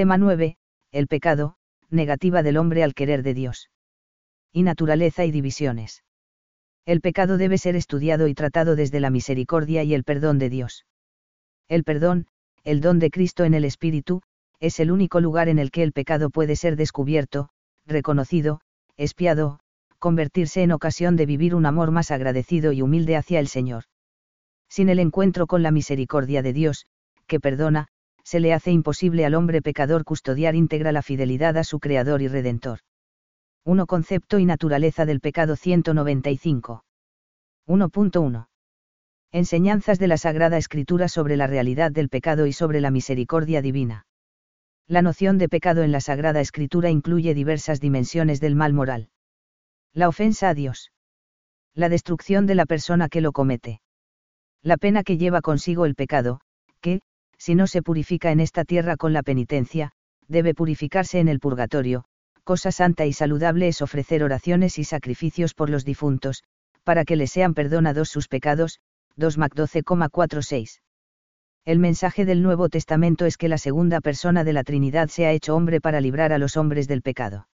Tema 9. El pecado, negativa del hombre al querer de Dios. Y naturaleza y divisiones. El pecado debe ser estudiado y tratado desde la misericordia y el perdón de Dios. El perdón, el don de Cristo en el Espíritu, es el único lugar en el que el pecado puede ser descubierto, reconocido, espiado, convertirse en ocasión de vivir un amor más agradecido y humilde hacia el Señor. Sin el encuentro con la misericordia de Dios, que perdona, se le hace imposible al hombre pecador custodiar íntegra la fidelidad a su Creador y Redentor. 1 Concepto y naturaleza del pecado 195. 1.1. Enseñanzas de la Sagrada Escritura sobre la realidad del pecado y sobre la misericordia divina. La noción de pecado en la Sagrada Escritura incluye diversas dimensiones del mal moral. La ofensa a Dios. La destrucción de la persona que lo comete. La pena que lleva consigo el pecado, que, si no se purifica en esta tierra con la penitencia, debe purificarse en el purgatorio, cosa santa y saludable es ofrecer oraciones y sacrificios por los difuntos, para que les sean perdonados sus pecados, 2 Mac 12,46. El mensaje del Nuevo Testamento es que la segunda persona de la Trinidad se ha hecho hombre para librar a los hombres del pecado.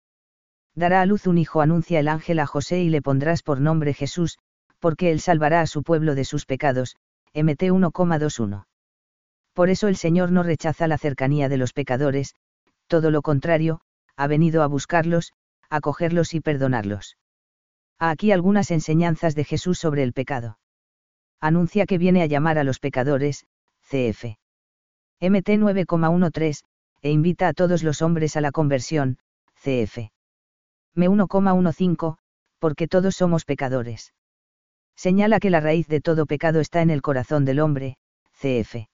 Dará a luz un hijo, anuncia el ángel a José y le pondrás por nombre Jesús, porque él salvará a su pueblo de sus pecados. MT 1,21. Por eso el Señor no rechaza la cercanía de los pecadores, todo lo contrario, ha venido a buscarlos, a cogerlos y perdonarlos. Aquí algunas enseñanzas de Jesús sobre el pecado. Anuncia que viene a llamar a los pecadores, cf. MT 9,13, e invita a todos los hombres a la conversión, cf. M 1,15, porque todos somos pecadores. Señala que la raíz de todo pecado está en el corazón del hombre, cf.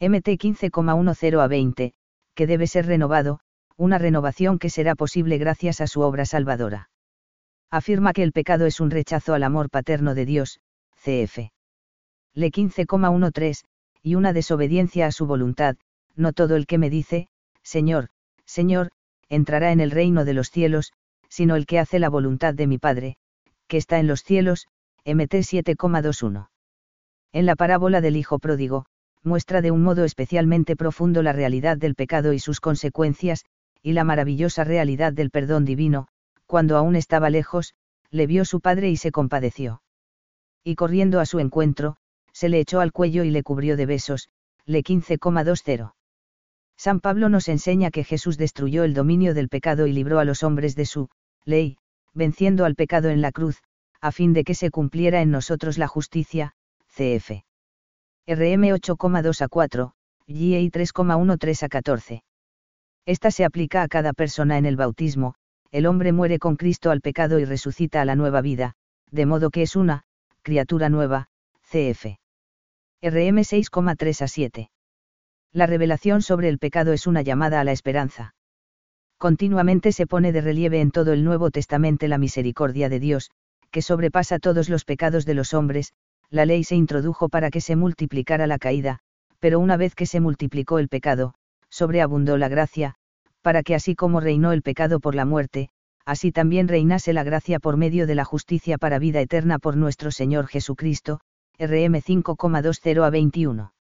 MT 15,10 a 20, que debe ser renovado, una renovación que será posible gracias a su obra salvadora. Afirma que el pecado es un rechazo al amor paterno de Dios, cf. Le 15,13, y una desobediencia a su voluntad, no todo el que me dice, Señor, Señor, entrará en el reino de los cielos, sino el que hace la voluntad de mi Padre, que está en los cielos, MT 7,21. En la parábola del Hijo Pródigo, muestra de un modo especialmente profundo la realidad del pecado y sus consecuencias, y la maravillosa realidad del perdón divino, cuando aún estaba lejos, le vio su padre y se compadeció. Y corriendo a su encuentro, se le echó al cuello y le cubrió de besos, le 15,20. San Pablo nos enseña que Jesús destruyó el dominio del pecado y libró a los hombres de su ley, venciendo al pecado en la cruz, a fin de que se cumpliera en nosotros la justicia, cf. RM 8,2 a 4, GA 3,13 a 14. Esta se aplica a cada persona en el bautismo, el hombre muere con Cristo al pecado y resucita a la nueva vida, de modo que es una, criatura nueva, cf. RM 6,3 a 7. La revelación sobre el pecado es una llamada a la esperanza. Continuamente se pone de relieve en todo el Nuevo Testamento la misericordia de Dios, que sobrepasa todos los pecados de los hombres, la ley se introdujo para que se multiplicara la caída, pero una vez que se multiplicó el pecado, sobreabundó la gracia, para que así como reinó el pecado por la muerte, así también reinase la gracia por medio de la justicia para vida eterna por nuestro Señor Jesucristo, RM 5,20 a 21.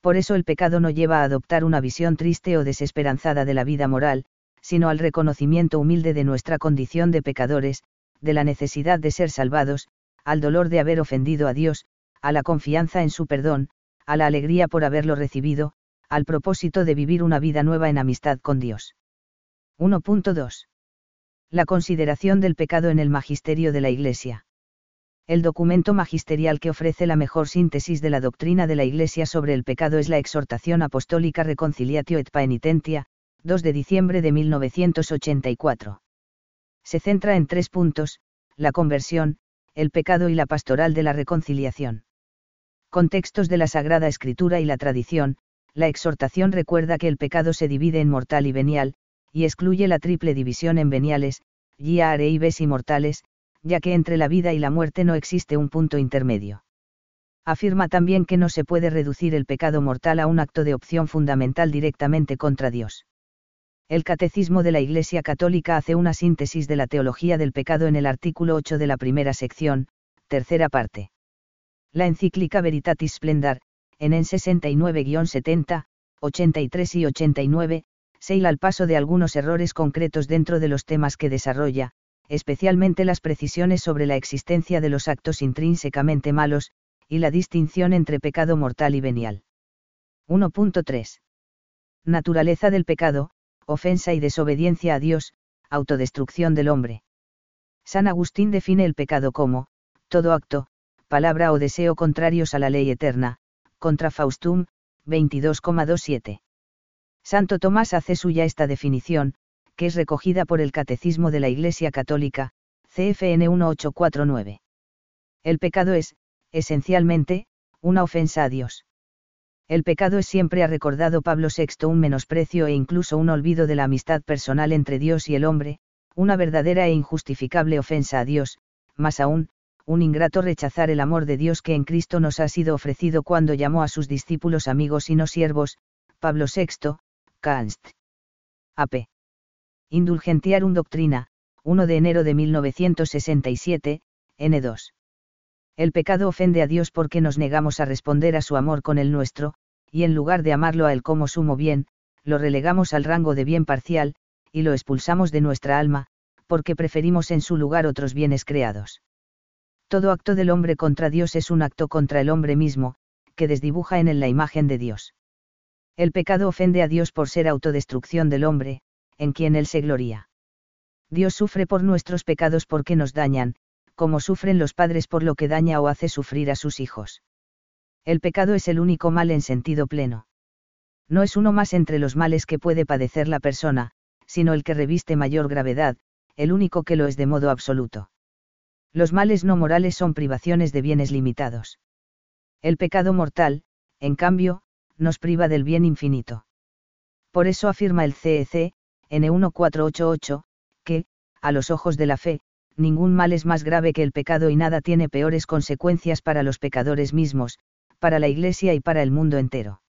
Por eso el pecado no lleva a adoptar una visión triste o desesperanzada de la vida moral, sino al reconocimiento humilde de nuestra condición de pecadores, de la necesidad de ser salvados, al dolor de haber ofendido a Dios, a la confianza en su perdón, a la alegría por haberlo recibido, al propósito de vivir una vida nueva en amistad con Dios. 1.2. La consideración del pecado en el magisterio de la Iglesia el documento magisterial que ofrece la mejor síntesis de la doctrina de la Iglesia sobre el pecado es la Exhortación Apostólica Reconciliatio et Paenitentia, 2 de diciembre de 1984. Se centra en tres puntos, la conversión, el pecado y la pastoral de la reconciliación. Contextos de la Sagrada Escritura y la tradición, la exhortación recuerda que el pecado se divide en mortal y venial, y excluye la triple división en veniales, guiare y ves y mortales, ya que entre la vida y la muerte no existe un punto intermedio. Afirma también que no se puede reducir el pecado mortal a un acto de opción fundamental directamente contra Dios. El Catecismo de la Iglesia Católica hace una síntesis de la teología del pecado en el artículo 8 de la primera sección, tercera parte. La encíclica Veritatis Splendor, en en 69-70, 83 y 89, Seil al paso de algunos errores concretos dentro de los temas que desarrolla, especialmente las precisiones sobre la existencia de los actos intrínsecamente malos, y la distinción entre pecado mortal y venial. 1.3. Naturaleza del pecado, ofensa y desobediencia a Dios, autodestrucción del hombre. San Agustín define el pecado como, todo acto, palabra o deseo contrarios a la ley eterna, contra Faustum, 22,27. Santo Tomás hace suya esta definición, que es recogida por el Catecismo de la Iglesia Católica, CFN 1849. El pecado es, esencialmente, una ofensa a Dios. El pecado es siempre, ha recordado Pablo VI, un menosprecio e incluso un olvido de la amistad personal entre Dios y el hombre, una verdadera e injustificable ofensa a Dios, más aún, un ingrato rechazar el amor de Dios que en Cristo nos ha sido ofrecido cuando llamó a sus discípulos amigos y no siervos, Pablo VI, Canst. AP. Indulgentiarum Doctrina, 1 de enero de 1967, N2. El pecado ofende a Dios porque nos negamos a responder a su amor con el nuestro, y en lugar de amarlo a Él como sumo bien, lo relegamos al rango de bien parcial, y lo expulsamos de nuestra alma, porque preferimos en su lugar otros bienes creados. Todo acto del hombre contra Dios es un acto contra el hombre mismo, que desdibuja en él la imagen de Dios. El pecado ofende a Dios por ser autodestrucción del hombre, en quien él se gloria. Dios sufre por nuestros pecados porque nos dañan, como sufren los padres por lo que daña o hace sufrir a sus hijos. El pecado es el único mal en sentido pleno. No es uno más entre los males que puede padecer la persona, sino el que reviste mayor gravedad, el único que lo es de modo absoluto. Los males no morales son privaciones de bienes limitados. El pecado mortal, en cambio, nos priva del bien infinito. Por eso afirma el CEC, N1488, que, a los ojos de la fe, ningún mal es más grave que el pecado y nada tiene peores consecuencias para los pecadores mismos, para la Iglesia y para el mundo entero.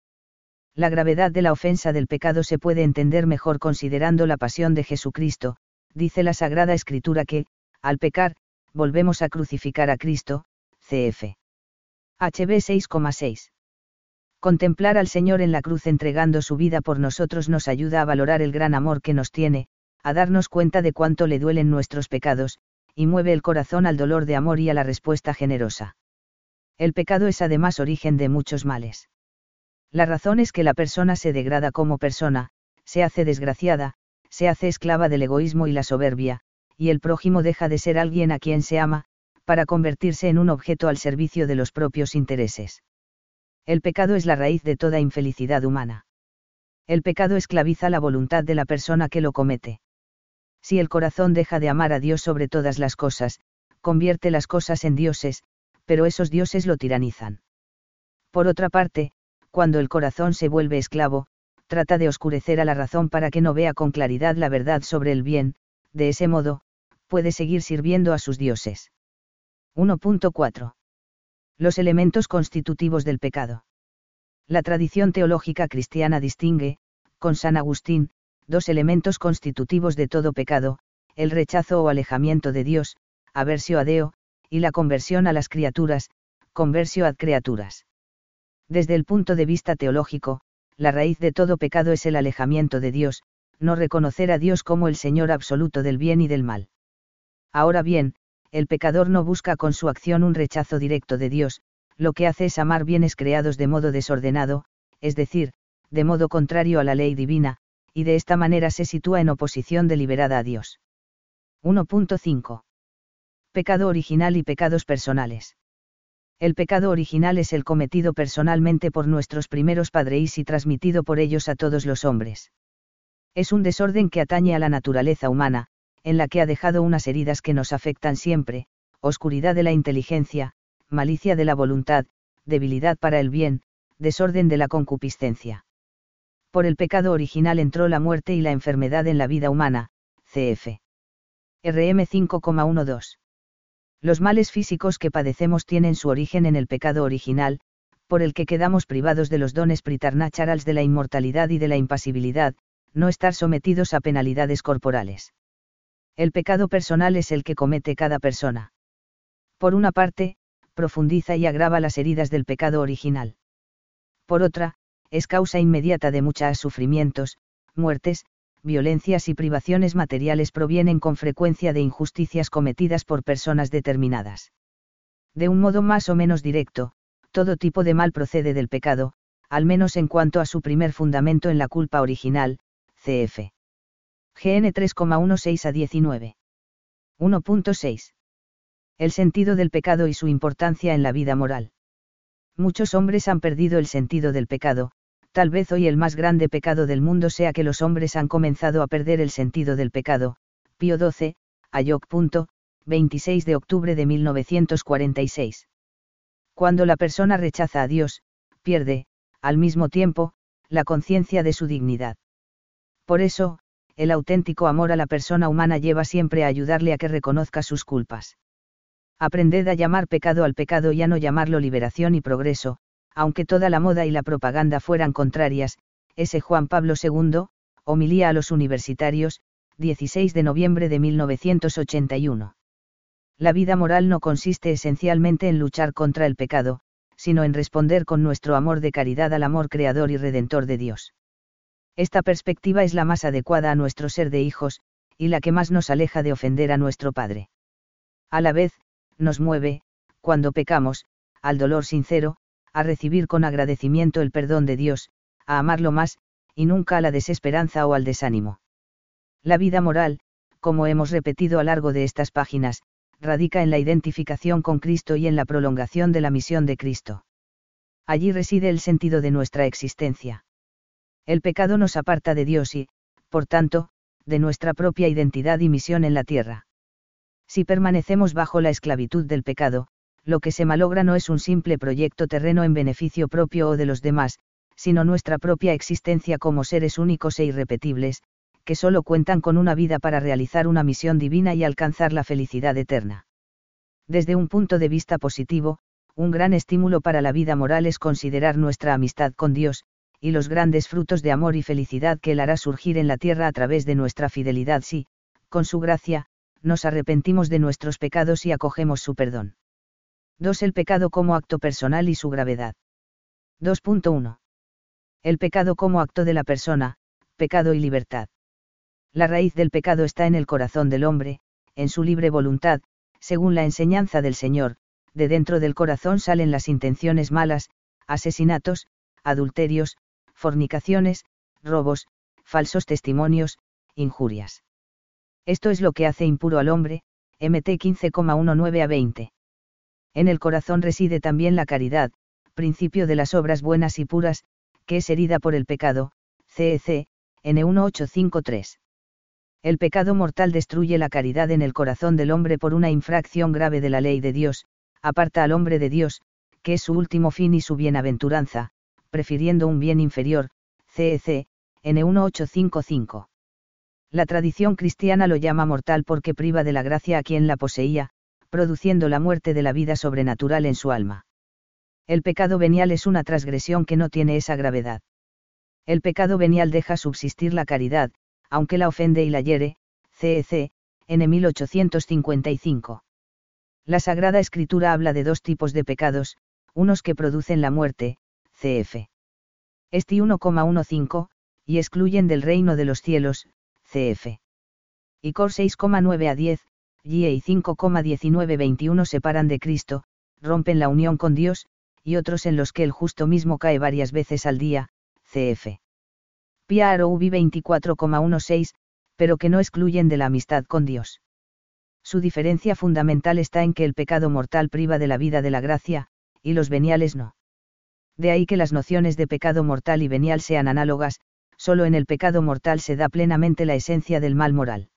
La gravedad de la ofensa del pecado se puede entender mejor considerando la pasión de Jesucristo, dice la Sagrada Escritura que, al pecar, volvemos a crucificar a Cristo, cf. HB 6,6. Contemplar al Señor en la cruz entregando su vida por nosotros nos ayuda a valorar el gran amor que nos tiene, a darnos cuenta de cuánto le duelen nuestros pecados, y mueve el corazón al dolor de amor y a la respuesta generosa. El pecado es además origen de muchos males. La razón es que la persona se degrada como persona, se hace desgraciada, se hace esclava del egoísmo y la soberbia, y el prójimo deja de ser alguien a quien se ama, para convertirse en un objeto al servicio de los propios intereses. El pecado es la raíz de toda infelicidad humana. El pecado esclaviza la voluntad de la persona que lo comete si el corazón deja de amar a Dios sobre todas las cosas, convierte las cosas en dioses, pero esos dioses lo tiranizan. Por otra parte, cuando el corazón se vuelve esclavo, trata de oscurecer a la razón para que no vea con claridad la verdad sobre el bien, de ese modo, puede seguir sirviendo a sus dioses. 1.4. Los elementos constitutivos del pecado. La tradición teológica cristiana distingue, con San Agustín, dos elementos constitutivos de todo pecado, el rechazo o alejamiento de Dios, aversio a Deo, y la conversión a las criaturas, conversio ad criaturas. Desde el punto de vista teológico, la raíz de todo pecado es el alejamiento de Dios, no reconocer a Dios como el Señor absoluto del bien y del mal. Ahora bien, el pecador no busca con su acción un rechazo directo de Dios, lo que hace es amar bienes creados de modo desordenado, es decir, de modo contrario a la ley divina, y de esta manera se sitúa en oposición deliberada a Dios. 1.5. Pecado original y pecados personales. El pecado original es el cometido personalmente por nuestros primeros padres y transmitido por ellos a todos los hombres. Es un desorden que atañe a la naturaleza humana, en la que ha dejado unas heridas que nos afectan siempre, oscuridad de la inteligencia, malicia de la voluntad, debilidad para el bien, desorden de la concupiscencia. Por el pecado original entró la muerte y la enfermedad en la vida humana, cf. RM 5,12. Los males físicos que padecemos tienen su origen en el pecado original, por el que quedamos privados de los dones pritarnacharals de la inmortalidad y de la impasibilidad, no estar sometidos a penalidades corporales. El pecado personal es el que comete cada persona. Por una parte, profundiza y agrava las heridas del pecado original. Por otra, es causa inmediata de muchos sufrimientos, muertes, violencias y privaciones materiales provienen con frecuencia de injusticias cometidas por personas determinadas. De un modo más o menos directo, todo tipo de mal procede del pecado, al menos en cuanto a su primer fundamento en la culpa original, cf. GN 3,16 a 19. 1.6. El sentido del pecado y su importancia en la vida moral. Muchos hombres han perdido el sentido del pecado, tal vez hoy el más grande pecado del mundo sea que los hombres han comenzado a perder el sentido del pecado. Pío XII, Ayok. 26 de octubre de 1946. Cuando la persona rechaza a Dios, pierde, al mismo tiempo, la conciencia de su dignidad. Por eso, el auténtico amor a la persona humana lleva siempre a ayudarle a que reconozca sus culpas. Aprended a llamar pecado al pecado y a no llamarlo liberación y progreso, aunque toda la moda y la propaganda fueran contrarias, ese Juan Pablo II, homilía a los universitarios, 16 de noviembre de 1981. La vida moral no consiste esencialmente en luchar contra el pecado, sino en responder con nuestro amor de caridad al amor creador y redentor de Dios. Esta perspectiva es la más adecuada a nuestro ser de hijos, y la que más nos aleja de ofender a nuestro Padre. A la vez, nos mueve, cuando pecamos, al dolor sincero, a recibir con agradecimiento el perdón de Dios, a amarlo más, y nunca a la desesperanza o al desánimo. La vida moral, como hemos repetido a largo de estas páginas, radica en la identificación con Cristo y en la prolongación de la misión de Cristo. Allí reside el sentido de nuestra existencia. El pecado nos aparta de Dios y, por tanto, de nuestra propia identidad y misión en la tierra. Si permanecemos bajo la esclavitud del pecado, lo que se malogra no es un simple proyecto terreno en beneficio propio o de los demás, sino nuestra propia existencia como seres únicos e irrepetibles, que solo cuentan con una vida para realizar una misión divina y alcanzar la felicidad eterna. Desde un punto de vista positivo, un gran estímulo para la vida moral es considerar nuestra amistad con Dios, y los grandes frutos de amor y felicidad que Él hará surgir en la tierra a través de nuestra fidelidad si, con su gracia, nos arrepentimos de nuestros pecados y acogemos su perdón. 2. El pecado como acto personal y su gravedad. 2.1. El pecado como acto de la persona, pecado y libertad. La raíz del pecado está en el corazón del hombre, en su libre voluntad, según la enseñanza del Señor, de dentro del corazón salen las intenciones malas, asesinatos, adulterios, fornicaciones, robos, falsos testimonios, injurias. Esto es lo que hace impuro al hombre, MT 15,19 a 20. En el corazón reside también la caridad, principio de las obras buenas y puras, que es herida por el pecado, CEC, N1853. El pecado mortal destruye la caridad en el corazón del hombre por una infracción grave de la ley de Dios, aparta al hombre de Dios, que es su último fin y su bienaventuranza, prefiriendo un bien inferior, CEC, N1855. La tradición cristiana lo llama mortal porque priva de la gracia a quien la poseía, produciendo la muerte de la vida sobrenatural en su alma. El pecado venial es una transgresión que no tiene esa gravedad. El pecado venial deja subsistir la caridad, aunque la ofende y la hiere, CEC, N 1855. La Sagrada Escritura habla de dos tipos de pecados, unos que producen la muerte, cf. Esti 1,15, y excluyen del reino de los cielos, cf. Y Cor 6,9 a 10, y 5,19-21 separan de Cristo, rompen la unión con Dios, y otros en los que el justo mismo cae varias veces al día, cf. Ubi 24,16, pero que no excluyen de la amistad con Dios. Su diferencia fundamental está en que el pecado mortal priva de la vida de la gracia, y los veniales no de ahí que las nociones de pecado mortal y venial sean análogas, solo en el pecado mortal se da plenamente la esencia del mal moral.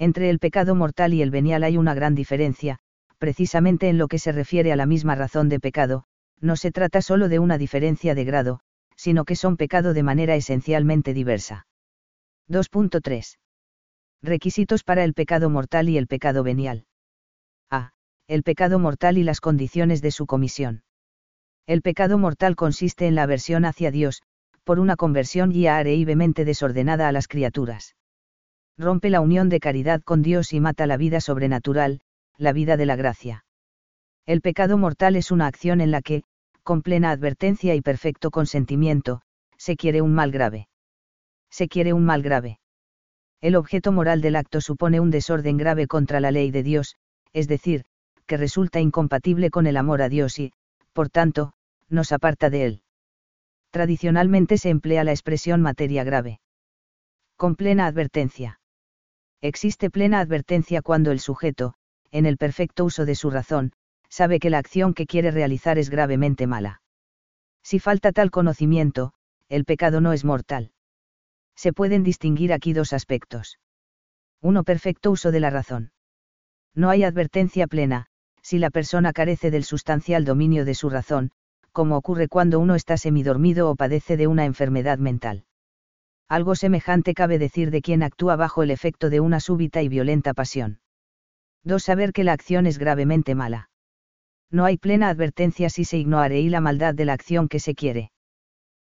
Entre el pecado mortal y el venial hay una gran diferencia, precisamente en lo que se refiere a la misma razón de pecado, no se trata solo de una diferencia de grado, sino que son pecado de manera esencialmente diversa. 2.3. Requisitos para el pecado mortal y el pecado venial. A. El pecado mortal y las condiciones de su comisión. El pecado mortal consiste en la aversión hacia Dios, por una conversión y mente desordenada a las criaturas. Rompe la unión de caridad con Dios y mata la vida sobrenatural, la vida de la gracia. El pecado mortal es una acción en la que, con plena advertencia y perfecto consentimiento, se quiere un mal grave. Se quiere un mal grave. El objeto moral del acto supone un desorden grave contra la ley de Dios, es decir, que resulta incompatible con el amor a Dios y, por tanto, nos aparta de él. Tradicionalmente se emplea la expresión materia grave. Con plena advertencia. Existe plena advertencia cuando el sujeto, en el perfecto uso de su razón, sabe que la acción que quiere realizar es gravemente mala. Si falta tal conocimiento, el pecado no es mortal. Se pueden distinguir aquí dos aspectos. Uno, perfecto uso de la razón. No hay advertencia plena, si la persona carece del sustancial dominio de su razón, como ocurre cuando uno está semidormido o padece de una enfermedad mental. Algo semejante cabe decir de quien actúa bajo el efecto de una súbita y violenta pasión. 2. Saber que la acción es gravemente mala. No hay plena advertencia si se ignore y la maldad de la acción que se quiere.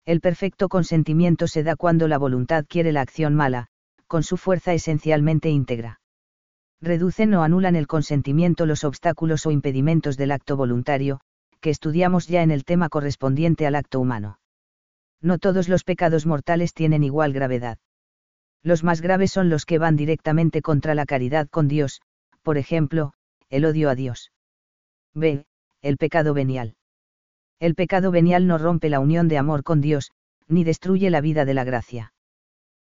El perfecto consentimiento se da cuando la voluntad quiere la acción mala, con su fuerza esencialmente íntegra. Reducen o anulan el consentimiento los obstáculos o impedimentos del acto voluntario, que estudiamos ya en el tema correspondiente al acto humano. No todos los pecados mortales tienen igual gravedad. Los más graves son los que van directamente contra la caridad con Dios, por ejemplo, el odio a Dios. B. El pecado venial. El pecado venial no rompe la unión de amor con Dios, ni destruye la vida de la gracia.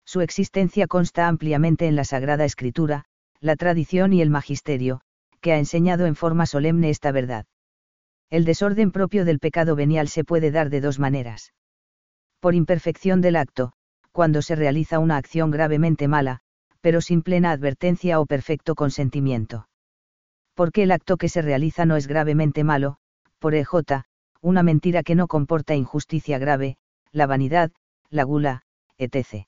Su existencia consta ampliamente en la Sagrada Escritura, la tradición y el magisterio, que ha enseñado en forma solemne esta verdad. El desorden propio del pecado venial se puede dar de dos maneras. Por imperfección del acto, cuando se realiza una acción gravemente mala, pero sin plena advertencia o perfecto consentimiento. Porque el acto que se realiza no es gravemente malo, por EJ, una mentira que no comporta injusticia grave, la vanidad, la gula, etc.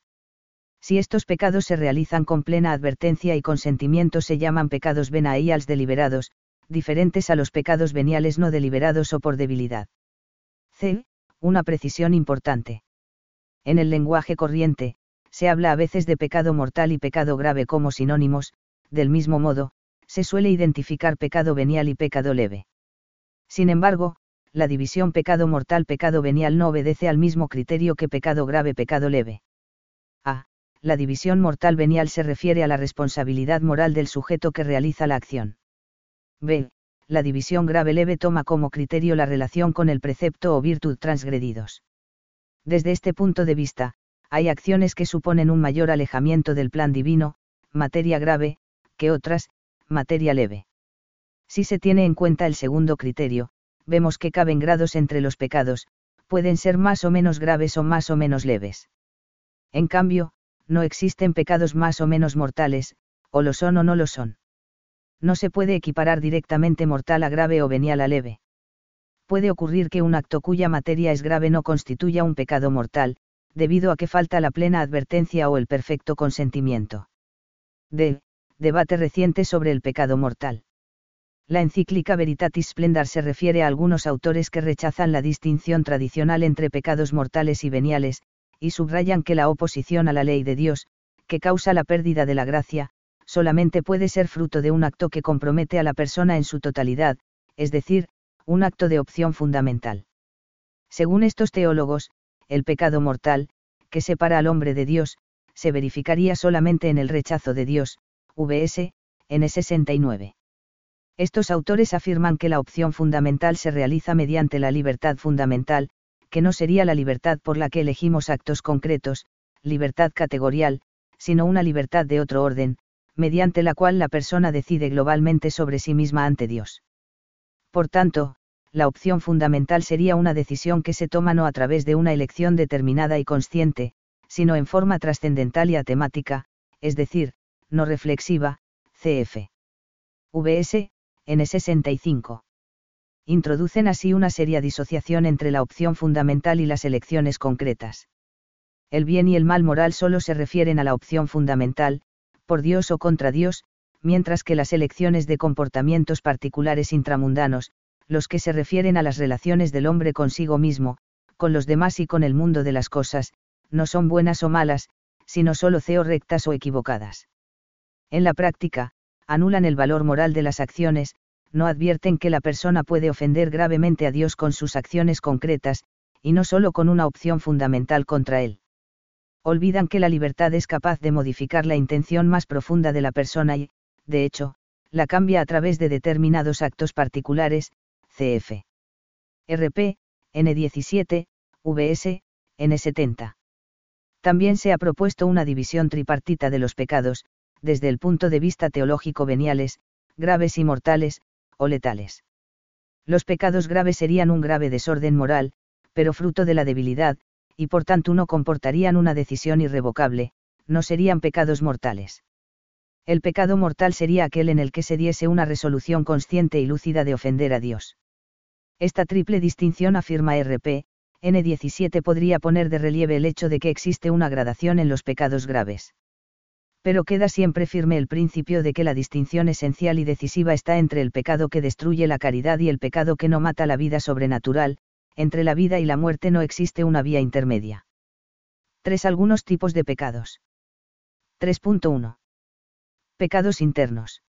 Si estos pecados se realizan con plena advertencia y consentimiento se llaman pecados benaíals deliberados, diferentes a los pecados veniales no deliberados o por debilidad. C. Una precisión importante. En el lenguaje corriente, se habla a veces de pecado mortal y pecado grave como sinónimos, del mismo modo, se suele identificar pecado venial y pecado leve. Sin embargo, la división pecado mortal pecado venial no obedece al mismo criterio que pecado grave pecado leve. A. La división mortal venial se refiere a la responsabilidad moral del sujeto que realiza la acción. B. La división grave leve toma como criterio la relación con el precepto o virtud transgredidos. Desde este punto de vista, hay acciones que suponen un mayor alejamiento del plan divino, materia grave, que otras, materia leve. Si se tiene en cuenta el segundo criterio, vemos que caben grados entre los pecados, pueden ser más o menos graves o más o menos leves. En cambio, no existen pecados más o menos mortales, o lo son o no lo son. No se puede equiparar directamente mortal a grave o venial a leve. Puede ocurrir que un acto cuya materia es grave no constituya un pecado mortal, debido a que falta la plena advertencia o el perfecto consentimiento. D. Debate reciente sobre el pecado mortal. La encíclica Veritatis Splendor se refiere a algunos autores que rechazan la distinción tradicional entre pecados mortales y veniales, y subrayan que la oposición a la ley de Dios, que causa la pérdida de la gracia, solamente puede ser fruto de un acto que compromete a la persona en su totalidad, es decir, un acto de opción fundamental. Según estos teólogos, el pecado mortal, que separa al hombre de Dios, se verificaría solamente en el rechazo de Dios, vs. N 69. Estos autores afirman que la opción fundamental se realiza mediante la libertad fundamental, que no sería la libertad por la que elegimos actos concretos, libertad categorial, sino una libertad de otro orden, mediante la cual la persona decide globalmente sobre sí misma ante Dios. Por tanto, la opción fundamental sería una decisión que se toma no a través de una elección determinada y consciente, sino en forma trascendental y atemática, es decir, no reflexiva, cf. VS, N65. Introducen así una seria disociación entre la opción fundamental y las elecciones concretas. El bien y el mal moral solo se refieren a la opción fundamental, por Dios o contra Dios, mientras que las elecciones de comportamientos particulares intramundanos, los que se refieren a las relaciones del hombre consigo mismo, con los demás y con el mundo de las cosas, no son buenas o malas, sino solo ceo rectas o equivocadas. En la práctica, anulan el valor moral de las acciones, no advierten que la persona puede ofender gravemente a Dios con sus acciones concretas, y no solo con una opción fundamental contra él. olvidan que la libertad es capaz de modificar la intención más profunda de la persona y, de hecho, la cambia a través de determinados actos particulares, cf. RP, N17, VS, N70. También se ha propuesto una división tripartita de los pecados, desde el punto de vista teológico veniales, graves y mortales, o letales. Los pecados graves serían un grave desorden moral, pero fruto de la debilidad, y por tanto no comportarían una decisión irrevocable, no serían pecados mortales. El pecado mortal sería aquel en el que se diese una resolución consciente y lúcida de ofender a Dios. Esta triple distinción afirma RP, N17 podría poner de relieve el hecho de que existe una gradación en los pecados graves. Pero queda siempre firme el principio de que la distinción esencial y decisiva está entre el pecado que destruye la caridad y el pecado que no mata la vida sobrenatural, entre la vida y la muerte no existe una vía intermedia. 3. Algunos tipos de pecados. 3.1. Pecados internos.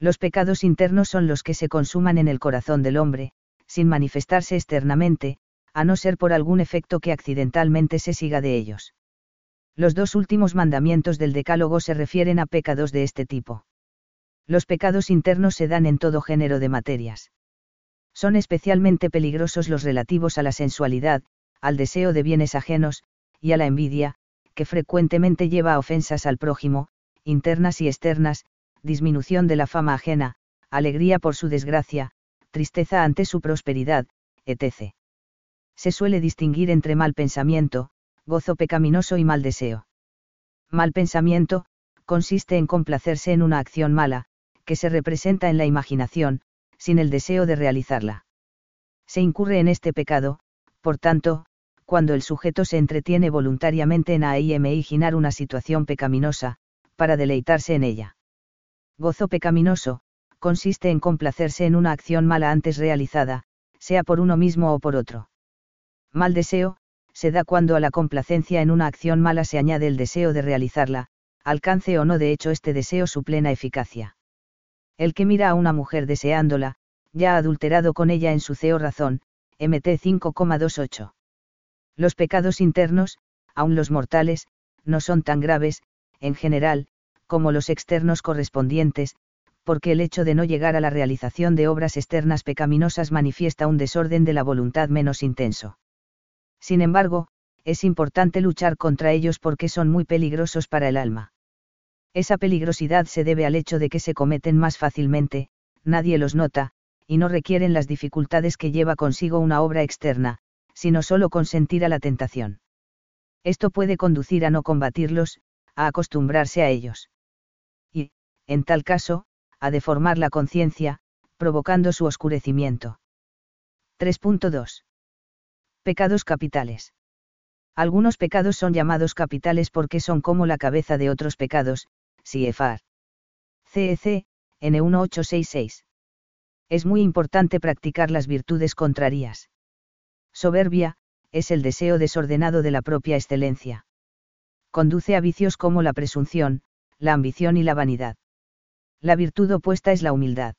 Los pecados internos son los que se consuman en el corazón del hombre, sin manifestarse externamente, a no ser por algún efecto que accidentalmente se siga de ellos. Los dos últimos mandamientos del Decálogo se refieren a pecados de este tipo. Los pecados internos se dan en todo género de materias. Son especialmente peligrosos los relativos a la sensualidad, al deseo de bienes ajenos, y a la envidia, que frecuentemente lleva a ofensas al prójimo, internas y externas, disminución de la fama ajena, alegría por su desgracia, tristeza ante su prosperidad, etc. Se suele distinguir entre mal pensamiento, gozo pecaminoso y mal deseo. Mal pensamiento, consiste en complacerse en una acción mala, que se representa en la imaginación, sin el deseo de realizarla. Se incurre en este pecado, por tanto, cuando el sujeto se entretiene voluntariamente en imaginar una situación pecaminosa, para deleitarse en ella. Gozo pecaminoso, consiste en complacerse en una acción mala antes realizada, sea por uno mismo o por otro. Mal deseo, se da cuando a la complacencia en una acción mala se añade el deseo de realizarla, alcance o no de hecho este deseo su plena eficacia. El que mira a una mujer deseándola, ya ha adulterado con ella en su ceo razón, MT 5,28. Los pecados internos, aun los mortales, no son tan graves, en general, como los externos correspondientes, porque el hecho de no llegar a la realización de obras externas pecaminosas manifiesta un desorden de la voluntad menos intenso. Sin embargo, es importante luchar contra ellos porque son muy peligrosos para el alma. Esa peligrosidad se debe al hecho de que se cometen más fácilmente, nadie los nota, y no requieren las dificultades que lleva consigo una obra externa, sino solo consentir a la tentación. Esto puede conducir a no combatirlos, a acostumbrarse a ellos. Y, en tal caso, a deformar la conciencia, provocando su oscurecimiento. 3.2. Pecados capitales. Algunos pecados son llamados capitales porque son como la cabeza de otros pecados, CFR. CEC, N1866. Es muy importante practicar las virtudes contrarias. Soberbia, es el deseo desordenado de la propia excelencia. Conduce a vicios como la presunción, la ambición y la vanidad. La virtud opuesta es la humildad.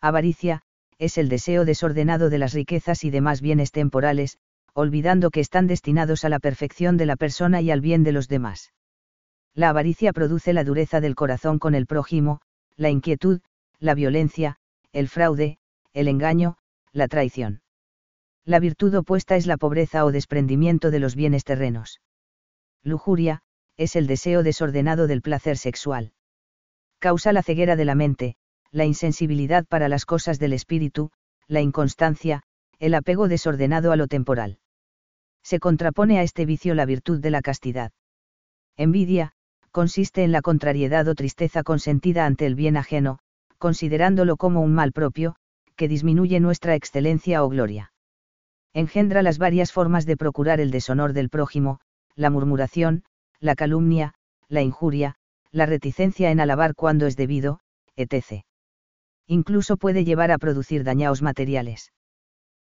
Avaricia, es el deseo desordenado de las riquezas y demás bienes temporales, olvidando que están destinados a la perfección de la persona y al bien de los demás. La avaricia produce la dureza del corazón con el prójimo, la inquietud, la violencia, el fraude, el engaño, la traición. La virtud opuesta es la pobreza o desprendimiento de los bienes terrenos. Lujuria, es el deseo desordenado del placer sexual causa la ceguera de la mente, la insensibilidad para las cosas del espíritu, la inconstancia, el apego desordenado a lo temporal. Se contrapone a este vicio la virtud de la castidad. Envidia, consiste en la contrariedad o tristeza consentida ante el bien ajeno, considerándolo como un mal propio, que disminuye nuestra excelencia o gloria. Engendra las varias formas de procurar el deshonor del prójimo, la murmuración, la calumnia, la injuria, la reticencia en alabar cuando es debido, etc. Incluso puede llevar a producir dañaos materiales.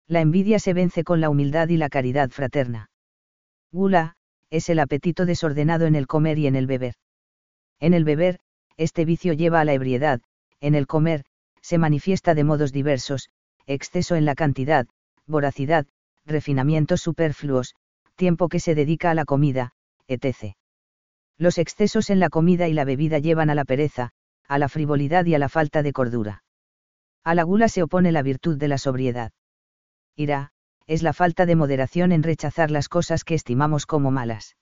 La envidia se vence con la humildad y la caridad fraterna. Gula, es el apetito desordenado en el comer y en el beber. En el beber, este vicio lleva a la ebriedad, en el comer, se manifiesta de modos diversos, exceso en la cantidad, voracidad, refinamientos superfluos, tiempo que se dedica a la comida, etc. Los excesos en la comida y la bebida llevan a la pereza, a la frivolidad y a la falta de cordura. A la gula se opone la virtud de la sobriedad. Ira, es la falta de moderación en rechazar las cosas que estimamos como malas.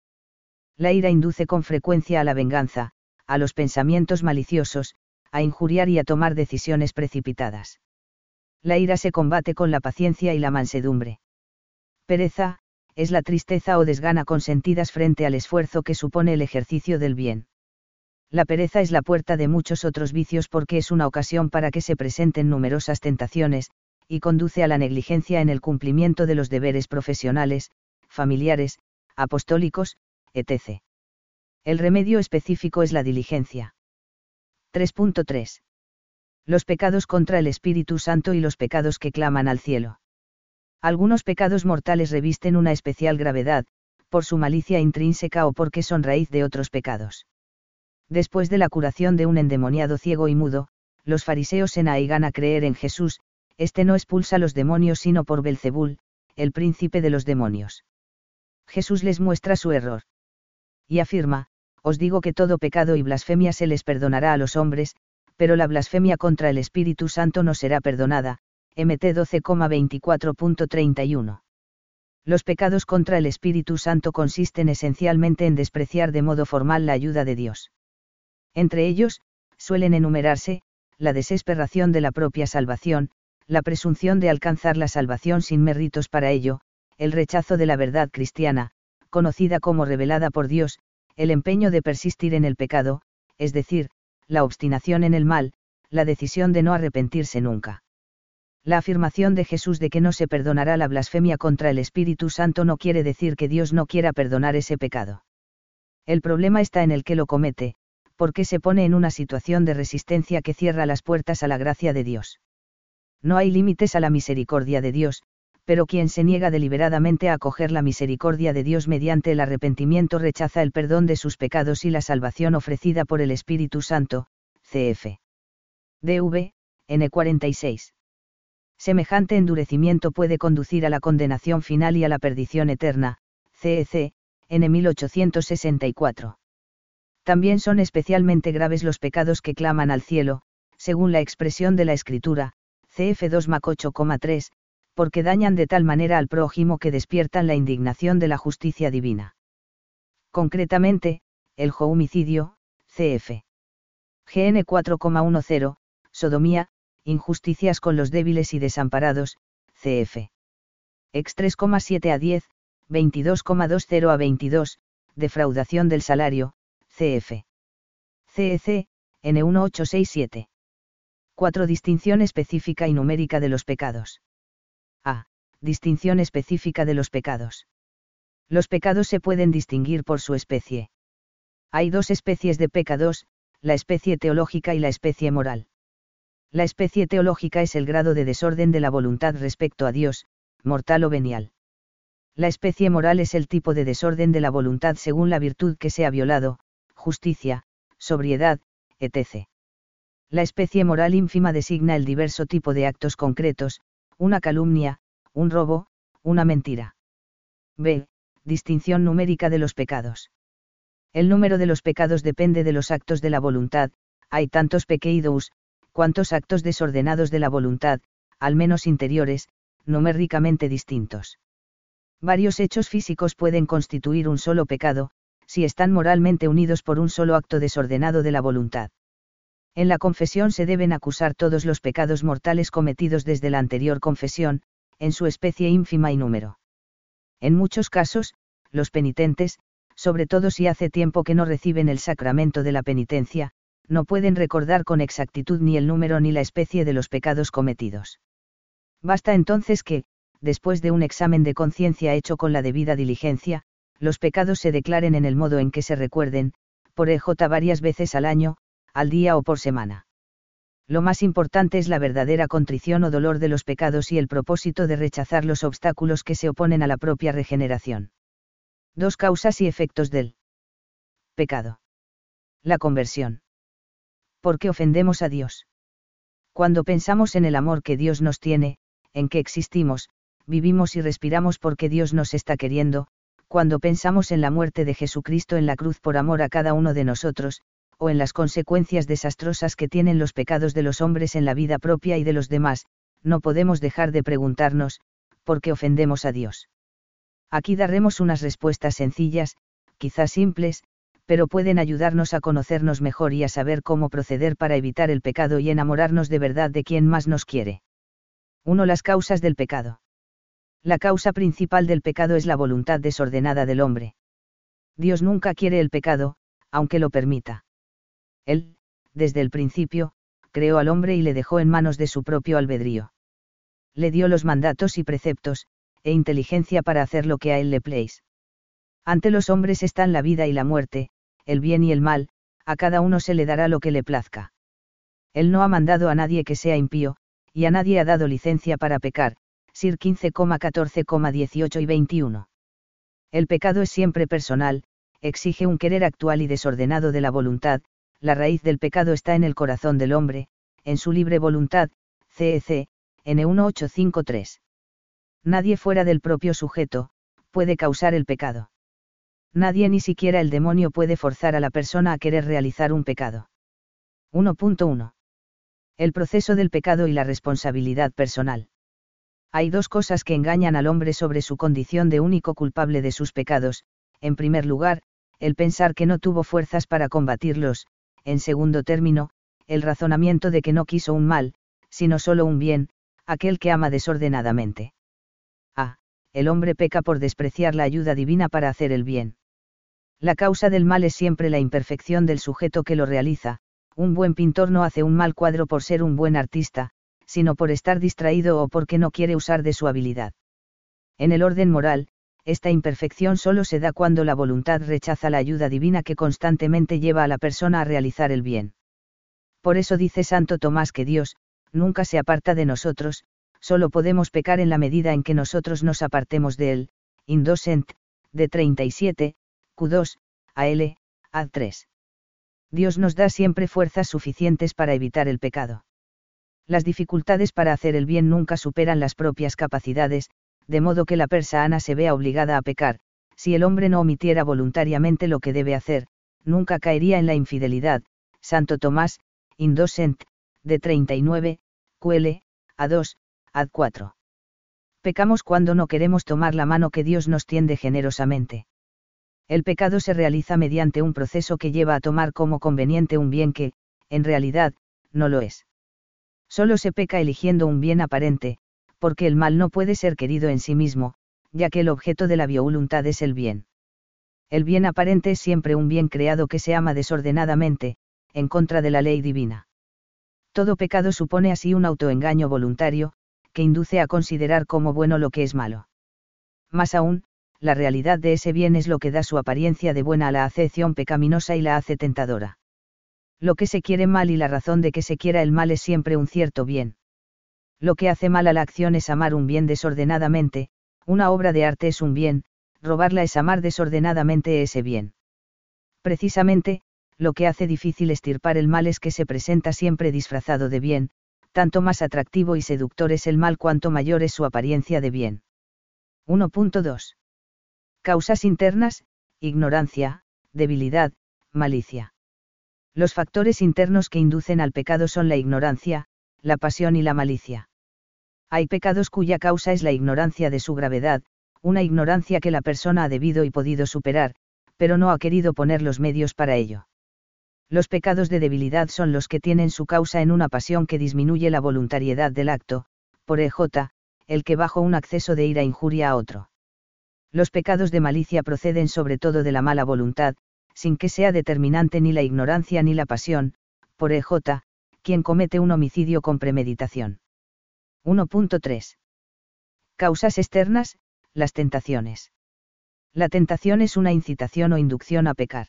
La ira induce con frecuencia a la venganza, a los pensamientos maliciosos, a injuriar y a tomar decisiones precipitadas. La ira se combate con la paciencia y la mansedumbre. Pereza, es la tristeza o desgana consentidas frente al esfuerzo que supone el ejercicio del bien. La pereza es la puerta de muchos otros vicios porque es una ocasión para que se presenten numerosas tentaciones, y conduce a la negligencia en el cumplimiento de los deberes profesionales, familiares, apostólicos, etc. El remedio específico es la diligencia. 3.3. Los pecados contra el Espíritu Santo y los pecados que claman al cielo. Algunos pecados mortales revisten una especial gravedad, por su malicia intrínseca o porque son raíz de otros pecados. Después de la curación de un endemoniado ciego y mudo, los fariseos se naegan a creer en Jesús, este no expulsa los demonios sino por Belcebul, el príncipe de los demonios. Jesús les muestra su error. Y afirma, os digo que todo pecado y blasfemia se les perdonará a los hombres, pero la blasfemia contra el Espíritu Santo no será perdonada, MT 12,24.31. Los pecados contra el Espíritu Santo consisten esencialmente en despreciar de modo formal la ayuda de Dios. Entre ellos, suelen enumerarse, la desesperación de la propia salvación, la presunción de alcanzar la salvación sin méritos para ello, el rechazo de la verdad cristiana, conocida como revelada por Dios, el empeño de persistir en el pecado, es decir, la obstinación en el mal, la decisión de no arrepentirse nunca. La afirmación de Jesús de que no se perdonará la blasfemia contra el Espíritu Santo no quiere decir que Dios no quiera perdonar ese pecado. El problema está en el que lo comete, porque se pone en una situación de resistencia que cierra las puertas a la gracia de Dios. No hay límites a la misericordia de Dios, pero quien se niega deliberadamente a acoger la misericordia de Dios mediante el arrepentimiento rechaza el perdón de sus pecados y la salvación ofrecida por el Espíritu Santo, cf. DV, N46. Semejante endurecimiento puede conducir a la condenación final y a la perdición eterna, CEC, en 1864. También son especialmente graves los pecados que claman al cielo, según la expresión de la Escritura, CF 2 Mac 8,3, porque dañan de tal manera al prójimo que despiertan la indignación de la justicia divina. Concretamente, el homicidio, CF. GN 4,10, sodomía, Injusticias con los débiles y desamparados, CF. Ex 3,7 a 10, 22,20 a 22, defraudación del salario, CF. CEC, N1867. 4. Distinción específica y numérica de los pecados. A. Distinción específica de los pecados. Los pecados se pueden distinguir por su especie. Hay dos especies de pecados, la especie teológica y la especie moral. La especie teológica es el grado de desorden de la voluntad respecto a Dios, mortal o venial. La especie moral es el tipo de desorden de la voluntad según la virtud que se ha violado, justicia, sobriedad, etc. La especie moral ínfima designa el diverso tipo de actos concretos, una calumnia, un robo, una mentira. B. Distinción numérica de los pecados. El número de los pecados depende de los actos de la voluntad, hay tantos pequeidos, cuantos actos desordenados de la voluntad, al menos interiores, numéricamente distintos. Varios hechos físicos pueden constituir un solo pecado, si están moralmente unidos por un solo acto desordenado de la voluntad. En la confesión se deben acusar todos los pecados mortales cometidos desde la anterior confesión, en su especie ínfima y número. En muchos casos, los penitentes, sobre todo si hace tiempo que no reciben el sacramento de la penitencia, no pueden recordar con exactitud ni el número ni la especie de los pecados cometidos. Basta entonces que, después de un examen de conciencia hecho con la debida diligencia, los pecados se declaren en el modo en que se recuerden, por EJ varias veces al año, al día o por semana. Lo más importante es la verdadera contrición o dolor de los pecados y el propósito de rechazar los obstáculos que se oponen a la propia regeneración. Dos causas y efectos del pecado. La conversión. ¿Por qué ofendemos a Dios? Cuando pensamos en el amor que Dios nos tiene, en que existimos, vivimos y respiramos porque Dios nos está queriendo, cuando pensamos en la muerte de Jesucristo en la cruz por amor a cada uno de nosotros, o en las consecuencias desastrosas que tienen los pecados de los hombres en la vida propia y de los demás, no podemos dejar de preguntarnos, ¿por qué ofendemos a Dios? Aquí daremos unas respuestas sencillas, quizás simples, pero pueden ayudarnos a conocernos mejor y a saber cómo proceder para evitar el pecado y enamorarnos de verdad de quien más nos quiere. 1. Las causas del pecado. La causa principal del pecado es la voluntad desordenada del hombre. Dios nunca quiere el pecado, aunque lo permita. Él, desde el principio, creó al hombre y le dejó en manos de su propio albedrío. Le dio los mandatos y preceptos, e inteligencia para hacer lo que a él le place. Ante los hombres están la vida y la muerte, el bien y el mal, a cada uno se le dará lo que le plazca. Él no ha mandado a nadie que sea impío, y a nadie ha dado licencia para pecar, Sir 15,14,18 y 21. El pecado es siempre personal, exige un querer actual y desordenado de la voluntad, la raíz del pecado está en el corazón del hombre, en su libre voluntad, CEC, N1853. Nadie fuera del propio sujeto, puede causar el pecado. Nadie ni siquiera el demonio puede forzar a la persona a querer realizar un pecado. 1.1. El proceso del pecado y la responsabilidad personal. Hay dos cosas que engañan al hombre sobre su condición de único culpable de sus pecados, en primer lugar, el pensar que no tuvo fuerzas para combatirlos, en segundo término, el razonamiento de que no quiso un mal, sino solo un bien, aquel que ama desordenadamente. A. El hombre peca por despreciar la ayuda divina para hacer el bien. La causa del mal es siempre la imperfección del sujeto que lo realiza, un buen pintor no hace un mal cuadro por ser un buen artista, sino por estar distraído o porque no quiere usar de su habilidad. En el orden moral, esta imperfección solo se da cuando la voluntad rechaza la ayuda divina que constantemente lleva a la persona a realizar el bien. Por eso dice Santo Tomás que Dios, nunca se aparta de nosotros, solo podemos pecar en la medida en que nosotros nos apartemos de él, Indocent, de 37, Q2, AL, Ad 3. Dios nos da siempre fuerzas suficientes para evitar el pecado las dificultades para hacer el bien nunca superan las propias capacidades, de modo que la persona se vea obligada a pecar, si el hombre no omitiera voluntariamente lo que debe hacer, nunca caería en la infidelidad. Santo Tomás, Indocent, de 39, QL, A2, Ad 4. Pecamos cuando no queremos tomar la mano que Dios nos tiende generosamente. El pecado se realiza mediante un proceso que lleva a tomar como conveniente un bien que, en realidad, no lo es. Solo se peca eligiendo un bien aparente, porque el mal no puede ser querido en sí mismo, ya que el objeto de la voluntad es el bien. El bien aparente es siempre un bien creado que se ama desordenadamente, en contra de la ley divina. Todo pecado supone así un autoengaño voluntario, que induce a considerar como bueno lo que es malo. Más aún, la realidad de ese bien es lo que da su apariencia de buena a la acepción pecaminosa y la hace tentadora lo que se quiere mal y la razón de que se quiera el mal es siempre un cierto bien. Lo que hace mal a la acción es amar un bien desordenadamente, una obra de arte es un bien, robarla es amar desordenadamente ese bien. Precisamente, lo que hace difícil estirpar el mal es que se presenta siempre disfrazado de bien, tanto más atractivo y seductor es el mal cuanto mayor es su apariencia de bien. 1.2. Causas internas, ignorancia, debilidad, malicia. Los factores internos que inducen al pecado son la ignorancia, la pasión y la malicia. Hay pecados cuya causa es la ignorancia de su gravedad, una ignorancia que la persona ha debido y podido superar, pero no ha querido poner los medios para ello. Los pecados de debilidad son los que tienen su causa en una pasión que disminuye la voluntariedad del acto, por EJ, el que bajo un acceso de ira injuria a otro. Los pecados de malicia proceden sobre todo de la mala voluntad, sin que sea determinante ni la ignorancia ni la pasión, por EJ, quien comete un homicidio con premeditación. 1.3. Causas externas, las tentaciones. La tentación es una incitación o inducción a pecar.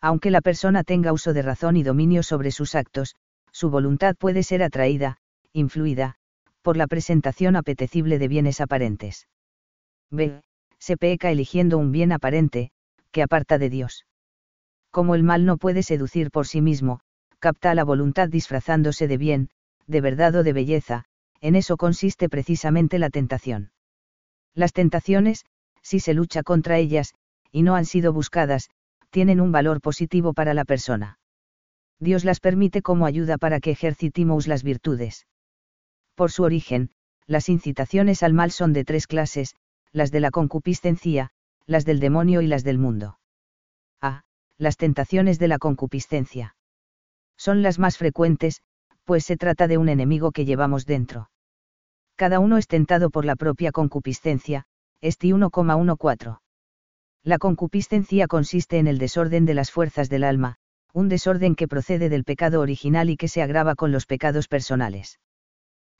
Aunque la persona tenga uso de razón y dominio sobre sus actos, su voluntad puede ser atraída, influida, por la presentación apetecible de bienes aparentes. B. Se peca eligiendo un bien aparente, que aparta de Dios como el mal no puede seducir por sí mismo, capta la voluntad disfrazándose de bien, de verdad o de belleza, en eso consiste precisamente la tentación. Las tentaciones, si se lucha contra ellas, y no han sido buscadas, tienen un valor positivo para la persona. Dios las permite como ayuda para que ejercitemos las virtudes. Por su origen, las incitaciones al mal son de tres clases, las de la concupiscencia, las del demonio y las del mundo. A. Las tentaciones de la concupiscencia. Son las más frecuentes, pues se trata de un enemigo que llevamos dentro. Cada uno es tentado por la propia concupiscencia, Esti 1,14. La concupiscencia consiste en el desorden de las fuerzas del alma, un desorden que procede del pecado original y que se agrava con los pecados personales.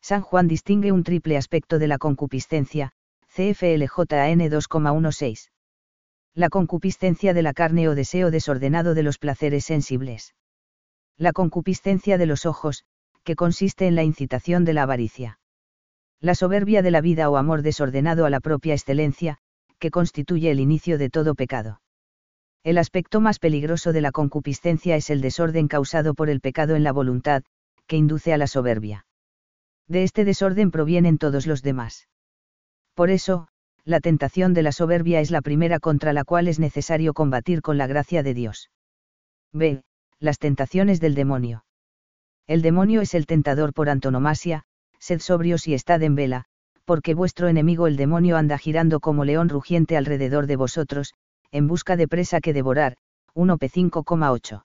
San Juan distingue un triple aspecto de la concupiscencia, CFLJAN 2,16. La concupiscencia de la carne o deseo desordenado de los placeres sensibles. La concupiscencia de los ojos, que consiste en la incitación de la avaricia. La soberbia de la vida o amor desordenado a la propia excelencia, que constituye el inicio de todo pecado. El aspecto más peligroso de la concupiscencia es el desorden causado por el pecado en la voluntad, que induce a la soberbia. De este desorden provienen todos los demás. Por eso, la tentación de la soberbia es la primera contra la cual es necesario combatir con la gracia de Dios. B. Las tentaciones del demonio. El demonio es el tentador por antonomasia, sed sobrios y estad en vela, porque vuestro enemigo el demonio anda girando como león rugiente alrededor de vosotros, en busca de presa que devorar. 1p5,8.